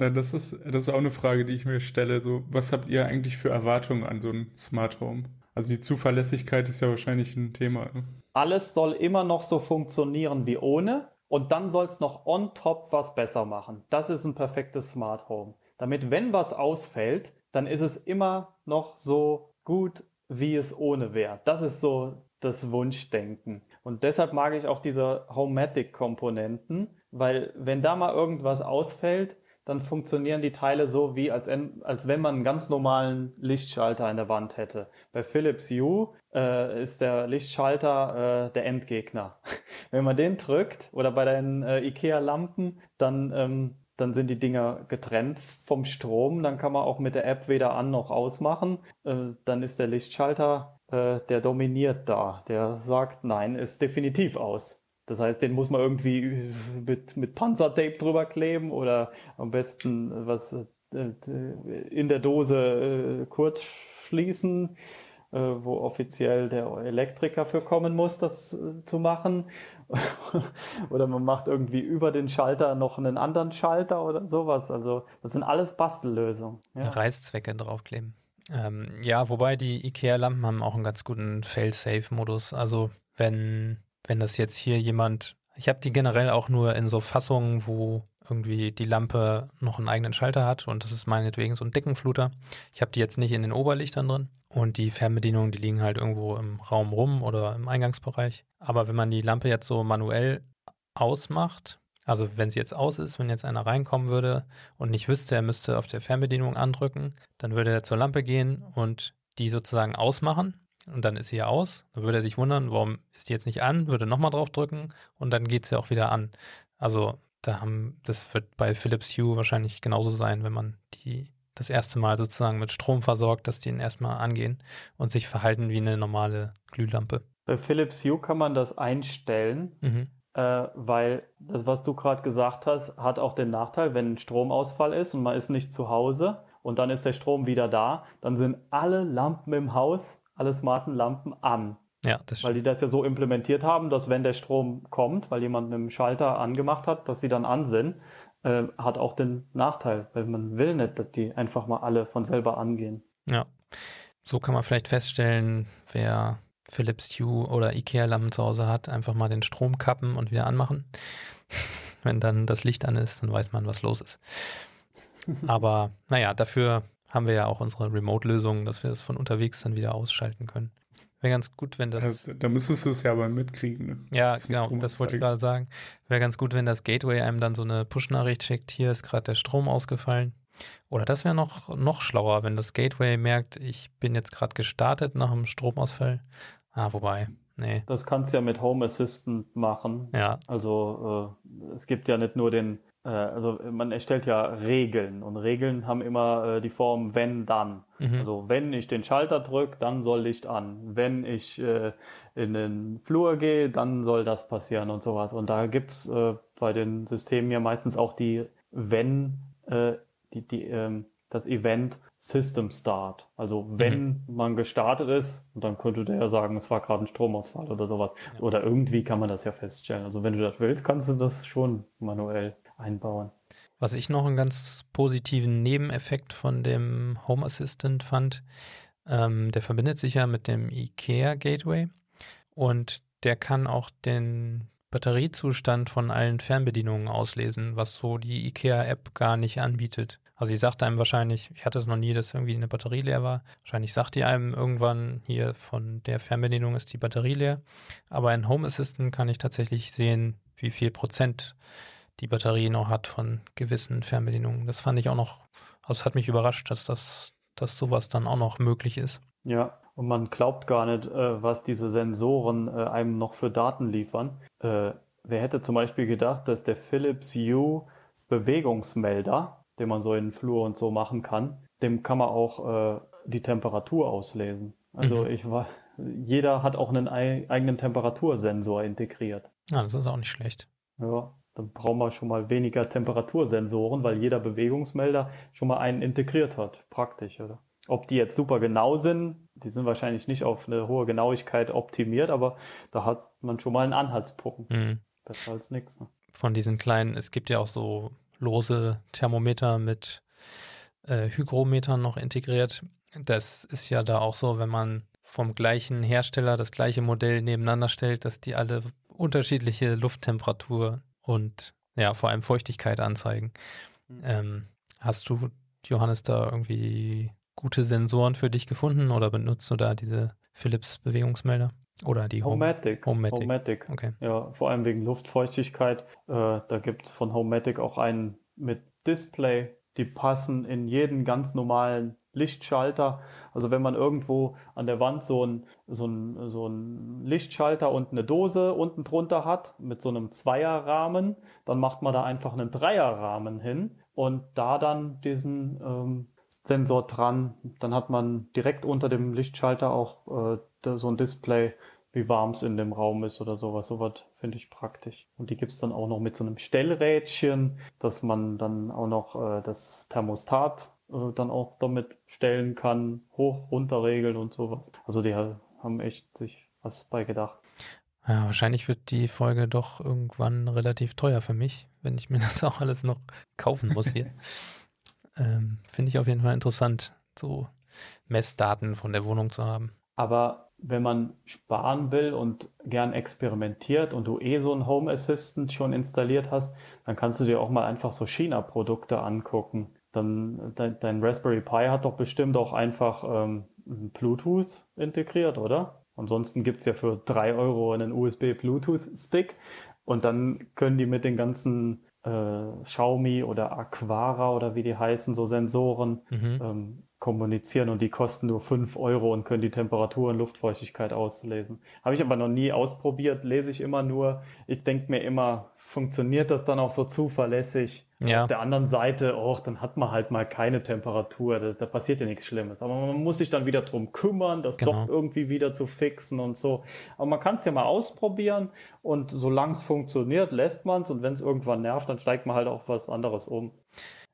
Das ist, das ist auch eine Frage, die ich mir stelle. So, was habt ihr eigentlich für Erwartungen an so ein Smart Home? Also die Zuverlässigkeit ist ja wahrscheinlich ein Thema. Ne? Alles soll immer noch so funktionieren wie ohne und dann soll es noch on top was besser machen. Das ist ein perfektes Smart Home. Damit, wenn was ausfällt, dann ist es immer noch so gut, wie es ohne wäre. Das ist so das Wunschdenken. Und deshalb mag ich auch diese Homematic-Komponenten, weil wenn da mal irgendwas ausfällt, dann funktionieren die Teile so, wie als, als wenn man einen ganz normalen Lichtschalter an der Wand hätte. Bei Philips Hue äh, ist der Lichtschalter äh, der Endgegner. wenn man den drückt oder bei den äh, IKEA-Lampen, dann ähm, dann sind die Dinger getrennt vom Strom. Dann kann man auch mit der App weder an noch ausmachen. Äh, dann ist der Lichtschalter, äh, der dominiert da. Der sagt, nein, ist definitiv aus. Das heißt, den muss man irgendwie mit, mit Panzertape drüber kleben oder am besten was äh, in der Dose kurz schließen äh, wo offiziell der Elektriker für kommen muss, das äh, zu machen. oder man macht irgendwie über den Schalter noch einen anderen Schalter oder sowas. Also das sind alles Bastellösungen. Ja. Reißzwecke draufkleben. Ähm, ja, wobei die IKEA-Lampen haben auch einen ganz guten Fail-Safe-Modus. Also wenn, wenn das jetzt hier jemand, ich habe die generell auch nur in so Fassungen, wo irgendwie die Lampe noch einen eigenen Schalter hat und das ist meinetwegen so ein Deckenfluter. Ich habe die jetzt nicht in den Oberlichtern drin und die Fernbedienungen, die liegen halt irgendwo im Raum rum oder im Eingangsbereich. Aber wenn man die Lampe jetzt so manuell ausmacht, also wenn sie jetzt aus ist, wenn jetzt einer reinkommen würde und nicht wüsste, er müsste auf der Fernbedienung andrücken, dann würde er zur Lampe gehen und die sozusagen ausmachen und dann ist sie ja aus. Dann würde er sich wundern, warum ist die jetzt nicht an, würde nochmal drauf drücken und dann geht sie auch wieder an. Also da haben, das wird bei Philips Hue wahrscheinlich genauso sein, wenn man die das erste Mal sozusagen mit Strom versorgt, dass die ihn erstmal angehen und sich verhalten wie eine normale Glühlampe. Bei Philips Hue kann man das einstellen, mhm. äh, weil das, was du gerade gesagt hast, hat auch den Nachteil, wenn ein Stromausfall ist und man ist nicht zu Hause und dann ist der Strom wieder da, dann sind alle Lampen im Haus, alle smarten Lampen an. Ja, das. Weil die das ja so implementiert haben, dass wenn der Strom kommt, weil jemand einen Schalter angemacht hat, dass sie dann an sind, äh, hat auch den Nachteil, weil man will nicht, dass die einfach mal alle von selber angehen. Ja, so kann man vielleicht feststellen, wer Philips Hue oder Ikea-Lampen zu Hause hat, einfach mal den Strom kappen und wieder anmachen. Wenn dann das Licht an ist, dann weiß man, was los ist. Aber naja, dafür haben wir ja auch unsere Remote-Lösung, dass wir es von unterwegs dann wieder ausschalten können. Wäre ganz gut, wenn das. Also, da müsstest du es ja aber mitkriegen. Ne? Ja, das genau, das wollte ich gerade sagen. Wäre ganz gut, wenn das Gateway einem dann so eine Push-Nachricht schickt, hier ist gerade der Strom ausgefallen. Oder das wäre noch, noch schlauer, wenn das Gateway merkt, ich bin jetzt gerade gestartet nach einem Stromausfall. Ah, wobei, nee. Das kannst du ja mit Home Assistant machen. Ja. Also äh, es gibt ja nicht nur den äh, also man erstellt ja Regeln und Regeln haben immer äh, die Form wenn, dann. Mhm. Also wenn ich den Schalter drücke, dann soll Licht an. Wenn ich äh, in den Flur gehe, dann soll das passieren und sowas. Und da gibt's äh, bei den Systemen ja meistens auch die wenn, äh, die, die, ähm, das Event System Start. Also wenn mhm. man gestartet ist, dann könnte der ja sagen, es war gerade ein Stromausfall oder sowas. Ja. Oder irgendwie kann man das ja feststellen. Also wenn du das willst, kannst du das schon manuell einbauen. Was ich noch einen ganz positiven Nebeneffekt von dem Home Assistant fand, ähm, der verbindet sich ja mit dem IKEA Gateway und der kann auch den Batteriezustand von allen Fernbedienungen auslesen, was so die IKEA-App gar nicht anbietet. Also sie sagt einem wahrscheinlich, ich hatte es noch nie, dass irgendwie eine Batterie leer war. Wahrscheinlich sagt die einem irgendwann hier von der Fernbedienung ist die Batterie leer. Aber in Home Assistant kann ich tatsächlich sehen, wie viel Prozent die Batterie noch hat von gewissen Fernbedienungen. Das fand ich auch noch, also es hat mich überrascht, dass das, dass sowas dann auch noch möglich ist. Ja, und man glaubt gar nicht, äh, was diese Sensoren äh, einem noch für Daten liefern. Äh, wer hätte zum Beispiel gedacht, dass der Philips Hue Bewegungsmelder, den man so in den Flur und so machen kann, dem kann man auch die Temperatur auslesen. Also mhm. ich war, jeder hat auch einen eigenen Temperatursensor integriert. Ja, das ist auch nicht schlecht. Ja, dann brauchen wir schon mal weniger Temperatursensoren, weil jeder Bewegungsmelder schon mal einen integriert hat. Praktisch, oder? Ob die jetzt super genau sind, die sind wahrscheinlich nicht auf eine hohe Genauigkeit optimiert, aber da hat man schon mal einen Anhaltspunkt. Mhm. Besser als nichts. Ne? Von diesen kleinen, es gibt ja auch so lose Thermometer mit äh, Hygrometern noch integriert. Das ist ja da auch so, wenn man vom gleichen Hersteller das gleiche Modell nebeneinander stellt, dass die alle unterschiedliche Lufttemperatur und ja, vor allem Feuchtigkeit anzeigen. Mhm. Ähm, hast du, Johannes, da irgendwie gute Sensoren für dich gefunden oder benutzt du da diese Philips Bewegungsmelder? Oder die Homematic. Homematic. Homematic. Okay. Ja, vor allem wegen Luftfeuchtigkeit. Äh, da gibt es von Homematic auch einen mit Display. Die passen in jeden ganz normalen Lichtschalter. Also wenn man irgendwo an der Wand so ein, so ein, so ein Lichtschalter und eine Dose unten drunter hat mit so einem Zweierrahmen, dann macht man da einfach einen Dreierrahmen hin und da dann diesen ähm, Sensor dran. Dann hat man direkt unter dem Lichtschalter auch äh, so ein Display, wie warm es in dem Raum ist oder sowas. Sowas finde ich praktisch. Und die gibt es dann auch noch mit so einem Stellrädchen, dass man dann auch noch äh, das Thermostat äh, dann auch damit stellen kann, hoch, runter regeln und sowas. Also die haben echt sich was bei gedacht. Ja, wahrscheinlich wird die Folge doch irgendwann relativ teuer für mich, wenn ich mir das auch alles noch kaufen muss hier. ähm, Finde ich auf jeden Fall interessant, so Messdaten von der Wohnung zu haben. Aber wenn man sparen will und gern experimentiert und du eh so einen Home Assistant schon installiert hast, dann kannst du dir auch mal einfach so China-Produkte angucken dann dein, dein, Raspberry Pi hat doch bestimmt auch einfach ähm, Bluetooth integriert, oder? Ansonsten gibt es ja für 3 Euro einen USB-Bluetooth-Stick und dann können die mit den ganzen äh, Xiaomi oder Aquara oder wie die heißen, so Sensoren mhm. ähm, kommunizieren und die kosten nur 5 Euro und können die Temperatur und Luftfeuchtigkeit auslesen. Habe ich aber noch nie ausprobiert, lese ich immer nur. Ich denke mir immer, funktioniert das dann auch so zuverlässig. Ja. Auf der anderen Seite, oh, dann hat man halt mal keine Temperatur, da, da, passiert ja nichts Schlimmes. Aber man muss sich dann wieder drum kümmern, das genau. doch irgendwie wieder zu fixen und so. Aber man kann es ja mal ausprobieren und solange es funktioniert, lässt man es und wenn es irgendwann nervt, dann steigt man halt auch was anderes um.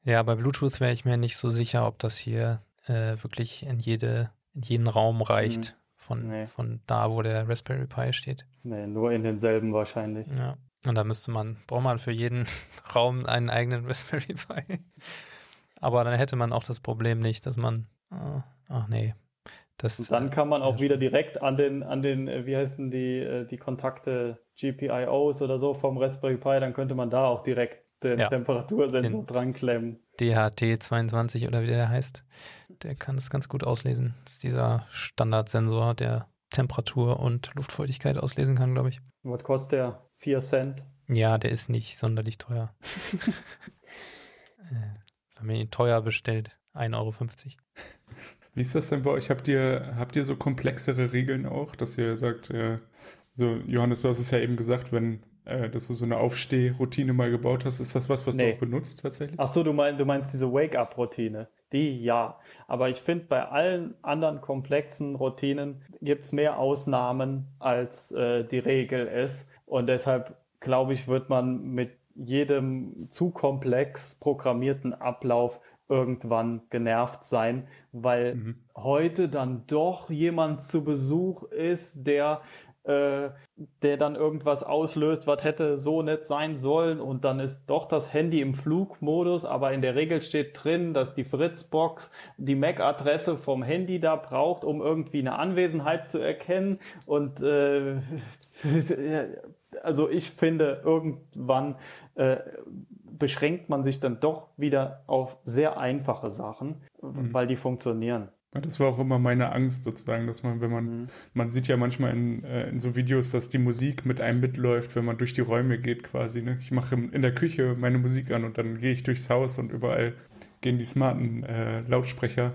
Ja, bei Bluetooth wäre ich mir nicht so sicher, ob das hier äh, wirklich in, jede, in jeden Raum reicht. Mhm. Von, nee. von da, wo der Raspberry Pi steht. Nee, nur in denselben wahrscheinlich. Ja. Und da müsste man, braucht man für jeden Raum einen eigenen Raspberry Pi. Aber dann hätte man auch das Problem nicht, dass man, oh, ach nee. Das, und dann kann man auch wieder direkt an den, an den, äh, wie heißen die, äh, die Kontakte GPIOs oder so vom Raspberry Pi, dann könnte man da auch direkt den ja, Temperatursensor den dran klemmen. DHT22 oder wie der heißt, der kann das ganz gut auslesen. Das ist dieser Standardsensor, der Temperatur und Luftfeuchtigkeit auslesen kann, glaube ich. Was kostet der? 4 Cent. Ja, der ist nicht sonderlich teuer. äh, haben wir ihn teuer bestellt. 1,50 Euro. Wie ist das denn bei euch? Habt ihr, habt ihr so komplexere Regeln auch, dass ihr sagt, äh, so Johannes, du hast es ja eben gesagt, wenn äh, dass du so eine Aufstehroutine mal gebaut hast, ist das was, was nee. du auch benutzt tatsächlich? Ach so, du, mein, du meinst diese Wake-up-Routine. Die ja. Aber ich finde, bei allen anderen komplexen Routinen gibt es mehr Ausnahmen, als äh, die Regel ist. Und deshalb glaube ich, wird man mit jedem zu komplex programmierten Ablauf irgendwann genervt sein, weil mhm. heute dann doch jemand zu Besuch ist, der äh, der dann irgendwas auslöst, was hätte so nicht sein sollen und dann ist doch das Handy im Flugmodus, aber in der Regel steht drin, dass die Fritzbox die MAC-Adresse vom Handy da braucht, um irgendwie eine Anwesenheit zu erkennen und äh, also ich finde, irgendwann äh, beschränkt man sich dann doch wieder auf sehr einfache Sachen, mhm. weil die funktionieren. Das war auch immer meine Angst sozusagen, dass man, wenn man, mhm. man sieht ja manchmal in, äh, in so Videos, dass die Musik mit einem mitläuft, wenn man durch die Räume geht quasi. Ne? Ich mache in der Küche meine Musik an und dann gehe ich durchs Haus und überall gehen die smarten äh, Lautsprecher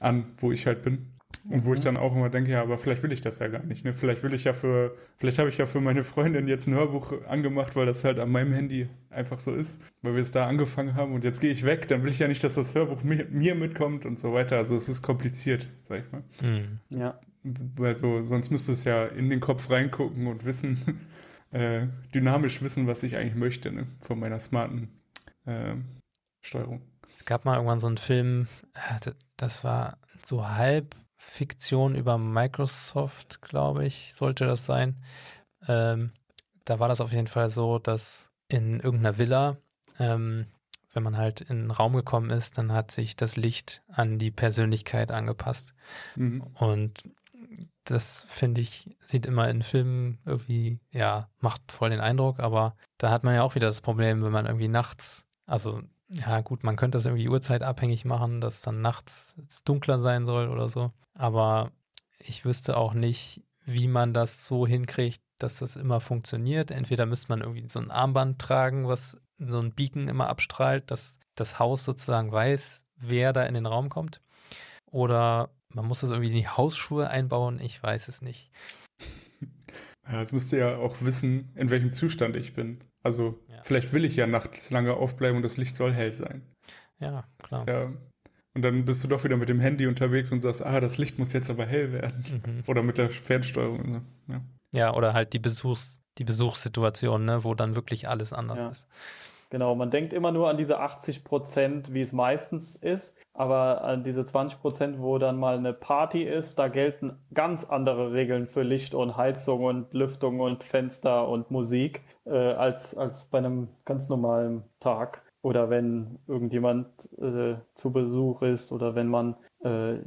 an, wo ich halt bin. Und wo ich dann auch immer denke, ja, aber vielleicht will ich das ja gar nicht. Ne? Vielleicht will ich ja für, vielleicht habe ich ja für meine Freundin jetzt ein Hörbuch angemacht, weil das halt an meinem Handy einfach so ist, weil wir es da angefangen haben und jetzt gehe ich weg, dann will ich ja nicht, dass das Hörbuch mir, mir mitkommt und so weiter. Also es ist kompliziert, sag ich mal. Mhm. Ja. Weil so, sonst müsste es ja in den Kopf reingucken und wissen, äh, dynamisch wissen, was ich eigentlich möchte, ne? Von meiner smarten äh, Steuerung. Es gab mal irgendwann so einen Film, äh, das war so halb Fiktion über Microsoft, glaube ich, sollte das sein. Ähm, da war das auf jeden Fall so, dass in irgendeiner Villa, ähm, wenn man halt in einen Raum gekommen ist, dann hat sich das Licht an die Persönlichkeit angepasst. Mhm. Und das finde ich, sieht immer in Filmen irgendwie, ja, macht voll den Eindruck, aber da hat man ja auch wieder das Problem, wenn man irgendwie nachts, also ja gut, man könnte das irgendwie uhrzeitabhängig machen, dass dann nachts dunkler sein soll oder so. Aber ich wüsste auch nicht, wie man das so hinkriegt, dass das immer funktioniert. Entweder müsste man irgendwie so ein Armband tragen, was so ein Beacon immer abstrahlt, dass das Haus sozusagen weiß, wer da in den Raum kommt. Oder man muss das irgendwie in die Hausschuhe einbauen, ich weiß es nicht. Ja, es müsste ja auch wissen, in welchem Zustand ich bin. Also ja. vielleicht will ich ja nachts lange aufbleiben und das Licht soll hell sein. Ja, klar. Ja, und dann bist du doch wieder mit dem Handy unterwegs und sagst, ah, das Licht muss jetzt aber hell werden. Mhm. Oder mit der Fernsteuerung und so. Ja, ja oder halt die, Besuchs-, die Besuchssituation, ne, wo dann wirklich alles anders ja. ist. Genau, man denkt immer nur an diese 80 Prozent, wie es meistens ist, aber an diese 20 Prozent, wo dann mal eine Party ist, da gelten ganz andere Regeln für Licht und Heizung und Lüftung und Fenster und Musik äh, als, als bei einem ganz normalen Tag. Oder wenn irgendjemand äh, zu Besuch ist oder wenn man, äh,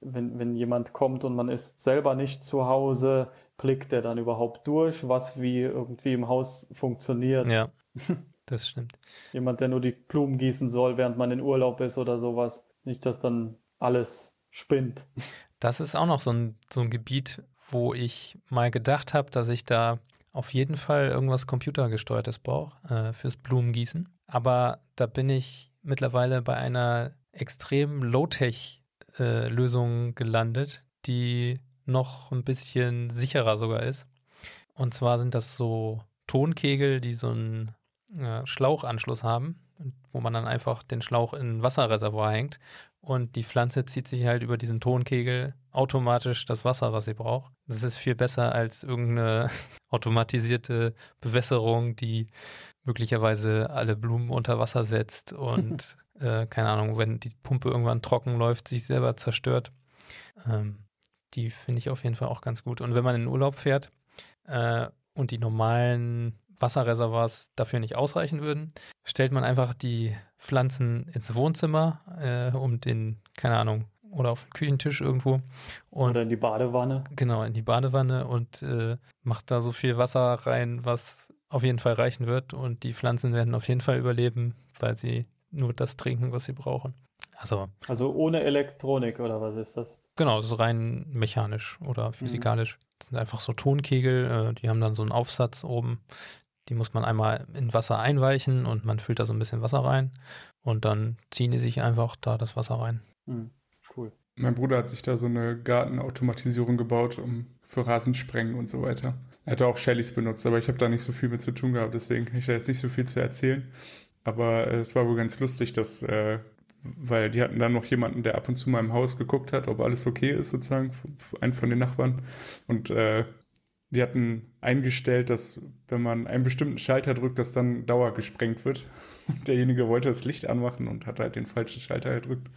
wenn, wenn jemand kommt und man ist selber nicht zu Hause, blickt der dann überhaupt durch, was wie irgendwie im Haus funktioniert. Ja. Das stimmt. Jemand, der nur die Blumen gießen soll, während man in Urlaub ist oder sowas. Nicht, dass dann alles spinnt. Das ist auch noch so ein, so ein Gebiet, wo ich mal gedacht habe, dass ich da auf jeden Fall irgendwas computergesteuertes brauche äh, fürs Blumengießen. Aber da bin ich mittlerweile bei einer extrem Low-Tech-Lösung äh, gelandet, die noch ein bisschen sicherer sogar ist. Und zwar sind das so Tonkegel, die so einen äh, Schlauchanschluss haben, wo man dann einfach den Schlauch in ein Wasserreservoir hängt und die Pflanze zieht sich halt über diesen Tonkegel automatisch das Wasser, was sie braucht. Das ist viel besser als irgendeine automatisierte Bewässerung, die möglicherweise alle Blumen unter Wasser setzt und äh, keine Ahnung, wenn die Pumpe irgendwann trocken läuft, sich selber zerstört. Ähm, die finde ich auf jeden Fall auch ganz gut. Und wenn man in den Urlaub fährt äh, und die normalen Wasserreservoirs dafür nicht ausreichen würden, stellt man einfach die Pflanzen ins Wohnzimmer, äh, um den, keine Ahnung, oder auf den Küchentisch irgendwo. Und, oder in die Badewanne. Genau, in die Badewanne und äh, macht da so viel Wasser rein, was auf jeden Fall reichen wird. Und die Pflanzen werden auf jeden Fall überleben, weil sie nur das trinken, was sie brauchen. Also, also ohne Elektronik oder was ist das? Genau, das ist rein mechanisch oder mhm. physikalisch. Mhm. Das sind einfach so Tonkegel, äh, die haben dann so einen Aufsatz oben, die muss man einmal in Wasser einweichen und man füllt da so ein bisschen Wasser rein und dann ziehen die sich einfach da das Wasser rein. Mhm. Cool. Mein Bruder hat sich da so eine Gartenautomatisierung gebaut, um für Rasensprengen und so weiter. Er hat auch Shellys benutzt, aber ich habe da nicht so viel mit zu tun gehabt, deswegen kann ich da jetzt nicht so viel zu erzählen. Aber äh, es war wohl ganz lustig, dass, äh, weil die hatten dann noch jemanden, der ab und zu mal im Haus geguckt hat, ob alles okay ist, sozusagen, einen von den Nachbarn. Und äh, die hatten eingestellt, dass wenn man einen bestimmten Schalter drückt, dass dann Dauer gesprengt wird. Und derjenige wollte das Licht anmachen und hat halt den falschen Schalter gedrückt.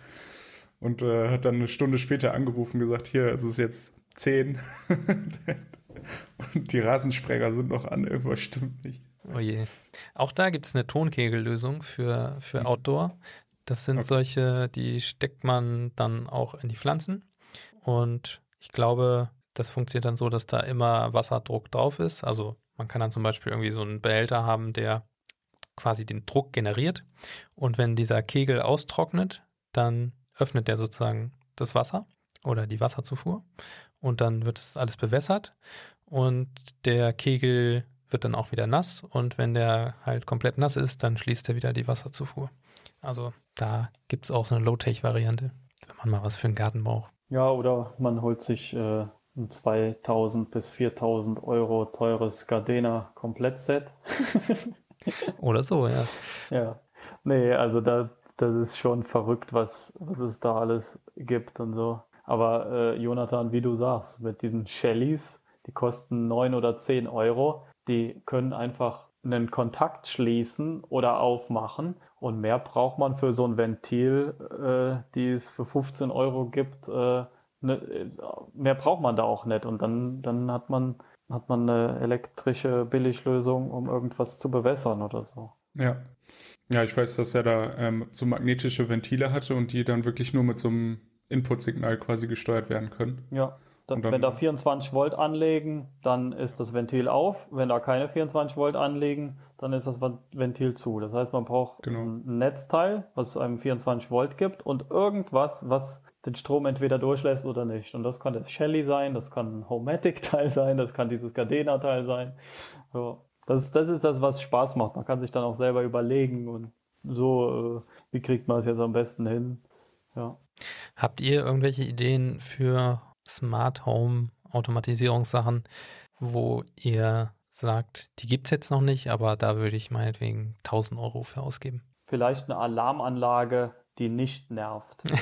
Und äh, hat dann eine Stunde später angerufen und gesagt, hier, es ist jetzt 10. und die Rasensprenger sind noch an, irgendwas stimmt nicht. Oh je. Auch da gibt es eine Tonkegellösung für, für Outdoor. Das sind okay. solche, die steckt man dann auch in die Pflanzen. Und ich glaube, das funktioniert dann so, dass da immer Wasserdruck drauf ist. Also man kann dann zum Beispiel irgendwie so einen Behälter haben, der quasi den Druck generiert. Und wenn dieser Kegel austrocknet, dann öffnet der sozusagen das Wasser oder die Wasserzufuhr. Und dann wird es alles bewässert. Und der Kegel wird dann auch wieder nass. Und wenn der halt komplett nass ist, dann schließt er wieder die Wasserzufuhr. Also da gibt es auch so eine Low-Tech-Variante, wenn man mal was für einen Garten braucht. Ja, oder man holt sich äh, ein 2000 bis 4000 Euro teures Gardena Komplettset. oder so, ja. Ja. Nee, also da, das ist schon verrückt, was, was es da alles gibt und so. Aber äh, Jonathan, wie du sagst, mit diesen Shellys, die kosten 9 oder 10 Euro, die können einfach einen Kontakt schließen oder aufmachen und mehr braucht man für so ein Ventil, äh, die es für 15 Euro gibt, äh, ne, mehr braucht man da auch nicht und dann, dann hat man hat man eine elektrische Billiglösung, um irgendwas zu bewässern oder so. Ja. Ja, ich weiß, dass er da ähm, so magnetische Ventile hatte und die dann wirklich nur mit so einem Inputsignal quasi gesteuert werden können. Ja. Dann, dann, wenn da 24 Volt anlegen, dann ist das Ventil auf. Wenn da keine 24 Volt anlegen, dann ist das Ventil zu. Das heißt, man braucht genau. ein Netzteil, was einem 24 Volt gibt und irgendwas, was den Strom entweder durchlässt oder nicht. Und das kann das Shelly sein, das kann ein Homematic-Teil sein, das kann dieses Gardena-Teil sein. So. Das, das ist das, was Spaß macht. Man kann sich dann auch selber überlegen und so, äh, wie kriegt man es jetzt am besten hin. Ja. Habt ihr irgendwelche Ideen für Smart Home Automatisierungssachen, wo ihr sagt, die gibt es jetzt noch nicht, aber da würde ich meinetwegen 1000 Euro für ausgeben? Vielleicht eine Alarmanlage, die nicht nervt.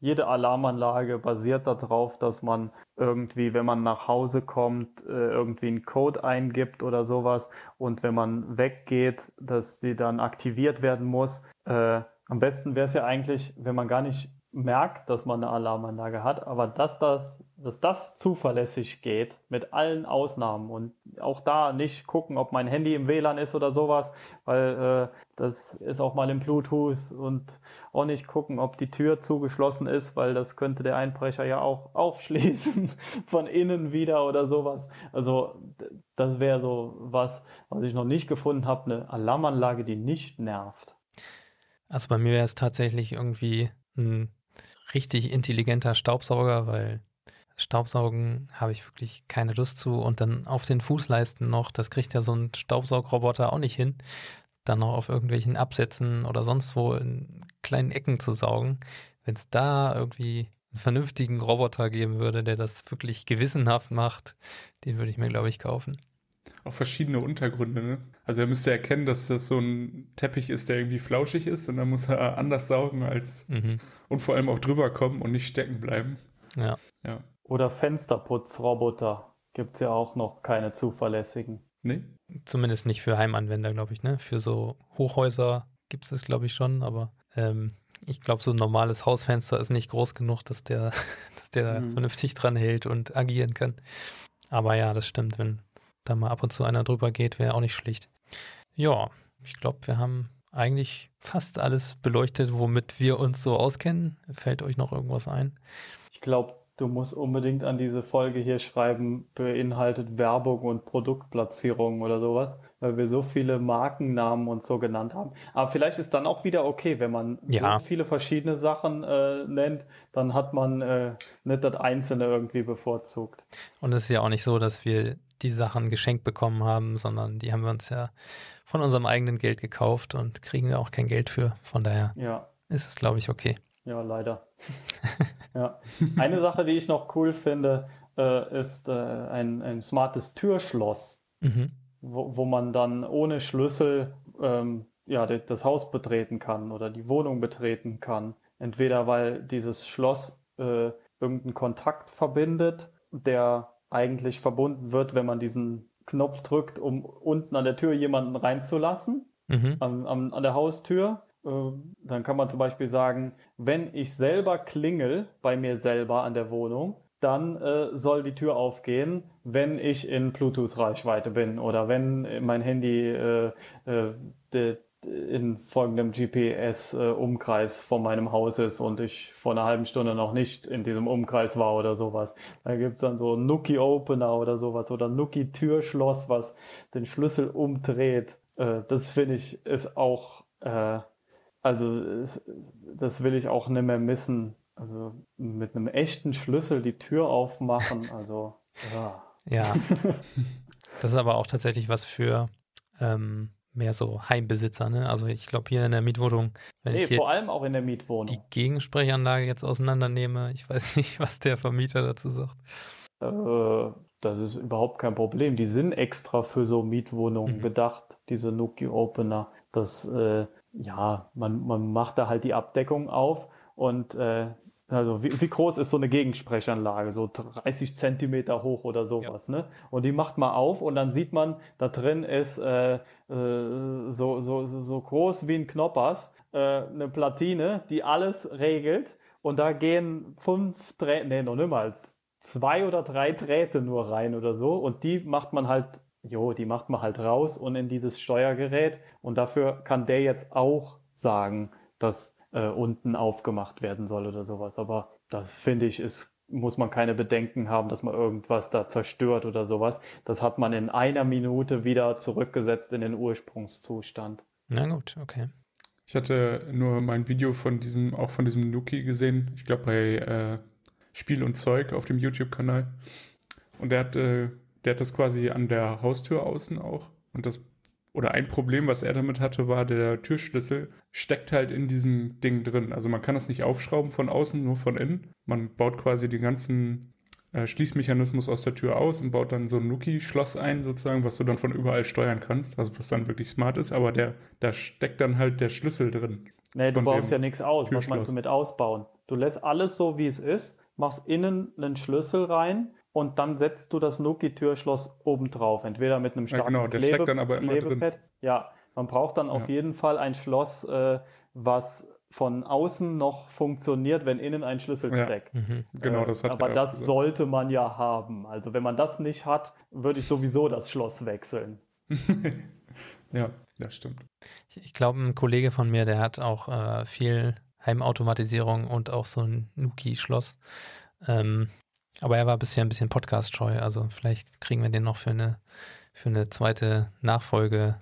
Jede Alarmanlage basiert darauf, dass man irgendwie, wenn man nach Hause kommt, äh, irgendwie einen Code eingibt oder sowas und wenn man weggeht, dass die dann aktiviert werden muss. Äh, am besten wäre es ja eigentlich, wenn man gar nicht merkt, dass man eine Alarmanlage hat, aber dass das, dass das zuverlässig geht mit allen Ausnahmen und auch da nicht gucken, ob mein Handy im WLAN ist oder sowas, weil äh, das ist auch mal im Bluetooth und auch nicht gucken, ob die Tür zugeschlossen ist, weil das könnte der Einbrecher ja auch aufschließen von innen wieder oder sowas. Also das wäre so was, was ich noch nicht gefunden habe, eine Alarmanlage, die nicht nervt. Also bei mir wäre es tatsächlich irgendwie ein richtig intelligenter Staubsauger, weil Staubsaugen habe ich wirklich keine Lust zu. Und dann auf den Fußleisten noch, das kriegt ja so ein Staubsaugroboter auch nicht hin, dann noch auf irgendwelchen Absätzen oder sonst wo in kleinen Ecken zu saugen. Wenn es da irgendwie einen vernünftigen Roboter geben würde, der das wirklich gewissenhaft macht, den würde ich mir, glaube ich, kaufen auch verschiedene Untergründe. Ne? Also er müsste erkennen, dass das so ein Teppich ist, der irgendwie flauschig ist und dann muss er anders saugen als mhm. und vor allem auch drüber kommen und nicht stecken bleiben. Ja. ja. Oder Fensterputzroboter gibt es ja auch noch keine zuverlässigen. Nee? Zumindest nicht für Heimanwender, glaube ich, ne? Für so Hochhäuser gibt es das, glaube ich, schon, aber ähm, ich glaube, so ein normales Hausfenster ist nicht groß genug, dass der, dass der mhm. vernünftig dran hält und agieren kann. Aber ja, das stimmt, wenn da mal ab und zu einer drüber geht, wäre auch nicht schlicht. Ja, ich glaube, wir haben eigentlich fast alles beleuchtet, womit wir uns so auskennen. Fällt euch noch irgendwas ein? Ich glaube, du musst unbedingt an diese Folge hier schreiben, beinhaltet Werbung und Produktplatzierung oder sowas, weil wir so viele Markennamen und so genannt haben. Aber vielleicht ist dann auch wieder okay, wenn man ja. so viele verschiedene Sachen äh, nennt, dann hat man äh, nicht das Einzelne irgendwie bevorzugt. Und es ist ja auch nicht so, dass wir die Sachen geschenkt bekommen haben, sondern die haben wir uns ja von unserem eigenen Geld gekauft und kriegen wir auch kein Geld für. Von daher ja. ist es, glaube ich, okay. Ja, leider. ja. Eine Sache, die ich noch cool finde, äh, ist äh, ein, ein smartes Türschloss, mhm. wo, wo man dann ohne Schlüssel ähm, ja, das Haus betreten kann oder die Wohnung betreten kann. Entweder weil dieses Schloss äh, irgendeinen Kontakt verbindet, der eigentlich verbunden wird, wenn man diesen Knopf drückt, um unten an der Tür jemanden reinzulassen, mhm. an, an, an der Haustür. Äh, dann kann man zum Beispiel sagen, wenn ich selber klingel bei mir selber an der Wohnung, dann äh, soll die Tür aufgehen, wenn ich in Bluetooth-Reichweite bin oder wenn mein Handy äh, äh, de, in folgendem GPS-Umkreis von meinem Haus ist und ich vor einer halben Stunde noch nicht in diesem Umkreis war oder sowas. Da gibt's dann so Nuki Opener oder sowas oder Nuki Türschloss, was den Schlüssel umdreht. Äh, das finde ich ist auch, äh, also das will ich auch nicht mehr missen. Also mit einem echten Schlüssel die Tür aufmachen, also ja. Ja. das ist aber auch tatsächlich was für ähm, mehr so Heimbesitzer, ne? Also ich glaube hier in der Mietwohnung, wenn Nee, ich vor allem auch in der die Mietwohnung. Gegensprechanlage jetzt auseinandernehme, ich weiß nicht, was der Vermieter dazu sagt. Äh, das ist überhaupt kein Problem. Die sind extra für so Mietwohnungen Mhm. gedacht, diese Nuki Opener. Das, äh, ja, man, man macht da halt die Abdeckung auf und äh, also wie, wie groß ist so eine Gegensprechanlage? So 30 Zentimeter hoch oder sowas, ne? Und die macht man auf und dann sieht man, da drin ist äh, äh, so, so, so, so groß wie ein Knoppers äh, eine Platine, die alles regelt. Und da gehen fünf Drähte, nee, noch niemals, zwei oder drei Drähte nur rein oder so. Und die macht man halt, jo, die macht man halt raus und in dieses Steuergerät. Und dafür kann der jetzt auch sagen, dass äh, unten aufgemacht werden soll oder sowas. Aber da finde ich, ist, muss man keine Bedenken haben, dass man irgendwas da zerstört oder sowas. Das hat man in einer Minute wieder zurückgesetzt in den Ursprungszustand. Na gut, okay. Ich hatte nur mal ein Video von diesem, auch von diesem Nuki gesehen. Ich glaube bei äh, Spiel und Zeug auf dem YouTube-Kanal. Und der hat, äh, der hat das quasi an der Haustür außen auch. Und das, oder ein Problem, was er damit hatte, war, der Türschlüssel steckt halt in diesem Ding drin. Also man kann das nicht aufschrauben von außen, nur von innen. Man baut quasi den ganzen äh, Schließmechanismus aus der Tür aus und baut dann so ein Nuki-Schloss ein, sozusagen, was du dann von überall steuern kannst, also was dann wirklich smart ist, aber der, da steckt dann halt der Schlüssel drin. Nee, du baust ja nichts aus. Was meinst du mit ausbauen? Du lässt alles so, wie es ist, machst innen einen Schlüssel rein und dann setzt du das Nuki-Türschloss oben drauf. Entweder mit einem Ja, starken genau, der Klebe steckt dann aber immer drin. Klebepad. Ja, man braucht dann auf Ja. jeden Fall ein Schloss, äh, was von außen noch funktioniert, wenn innen ein Schlüssel Ja. steckt. Mhm. Genau, Äh, das hat aber er auch das gesagt. sollte man ja haben. Also wenn man das nicht hat, würde ich sowieso das Schloss wechseln. Ja, das stimmt. Ich, ich glaube, ein Kollege von mir, der hat auch äh, viel Heimautomatisierung und auch so ein Nuki-Schloss. Ähm, aber er war bisher ein bisschen podcast-scheu, also vielleicht kriegen wir den noch für eine, für eine zweite Nachfolge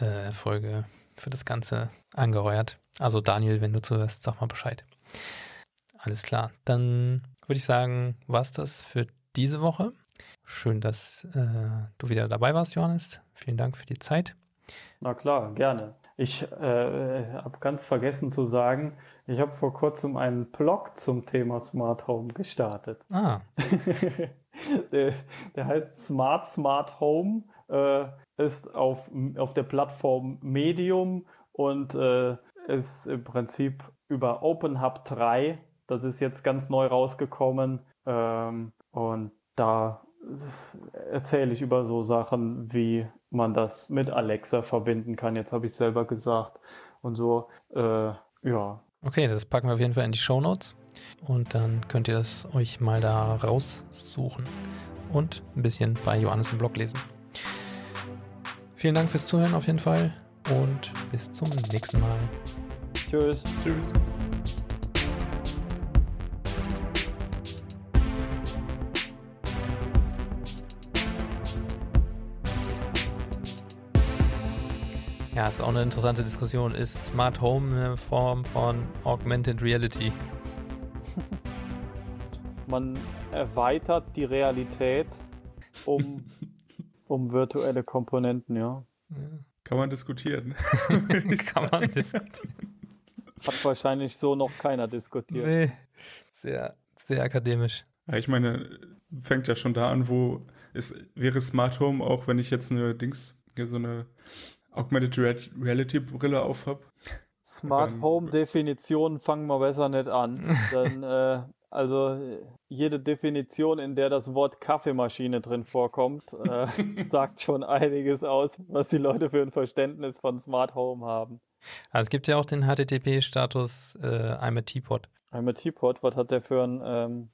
äh, Folge für das Ganze angeheuert. Also Daniel, wenn du zuhörst, sag mal Bescheid. Alles klar. Dann würde ich sagen, war's das für diese Woche. Schön, dass äh, du wieder dabei warst, Johannes. Vielen Dank für die Zeit. Na klar, gerne. Ich äh, habe ganz vergessen zu sagen, ich habe vor kurzem einen Blog zum Thema Smart Home gestartet. Ah, der, der heißt Smart Smart Home, äh, ist auf, auf der Plattform Medium und äh, ist im Prinzip über OpenHub 3. Das ist jetzt ganz neu rausgekommen ähm, und da erzähle ich über so Sachen, wie man das mit Alexa verbinden kann. Jetzt habe ich selber gesagt und so. Äh, ja, Okay, das packen wir auf jeden Fall in die Show Notes und dann könnt ihr das euch mal da raussuchen und ein bisschen bei Johannes im Blog lesen. Vielen Dank fürs Zuhören auf jeden Fall und bis zum nächsten Mal. tschüss. Tschüss. Ja, ist auch eine interessante Diskussion. Ist Smart Home eine Form von Augmented Reality? Man erweitert die Realität um, um virtuelle Komponenten, ja. Kann man diskutieren. Kann man diskutieren. Hat wahrscheinlich so noch keiner diskutiert. Nee, sehr, sehr akademisch. Ja, ich meine, fängt ja schon da an, wo es wäre Smart Home, auch wenn ich jetzt eine Dings, hier so eine Augmented Real- Reality Brille auf habe. Smart Dann- Home Definitionen fangen wir besser nicht an. Denn, äh, also äh, jede Definition, in der das Wort Kaffeemaschine drin vorkommt, äh, sagt schon einiges aus, was die Leute für ein Verständnis von Smart Home haben. Also es gibt ja auch den HTTP-Status äh, I'm a Teapot. I'm a Teapot, was hat der für ein ähm,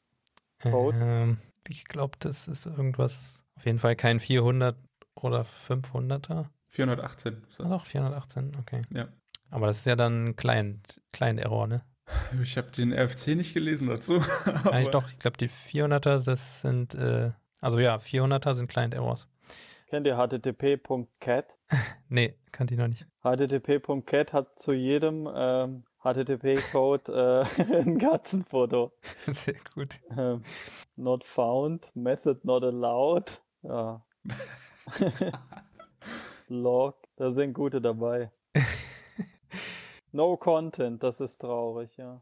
Code? Ähm, ich glaube, das ist irgendwas, auf jeden Fall kein 400 oder 500er. 418. Ah, doch, 418, okay. Ja. Aber das ist ja dann Client, Client-Error, ne? Ich habe den RFC nicht gelesen dazu. Eigentlich doch, ich glaube, die 400er, das sind, äh, also ja, 400er sind Client-Errors. Kennt ihr http.cat? Nee, kannte ich noch nicht. http.cat hat zu jedem ähm, HTTP-Code äh, ein Katzenfoto. Sehr gut. Ähm, not found, method not allowed. Ja. Log, Da sind gute dabei. no Content, das ist traurig, ja.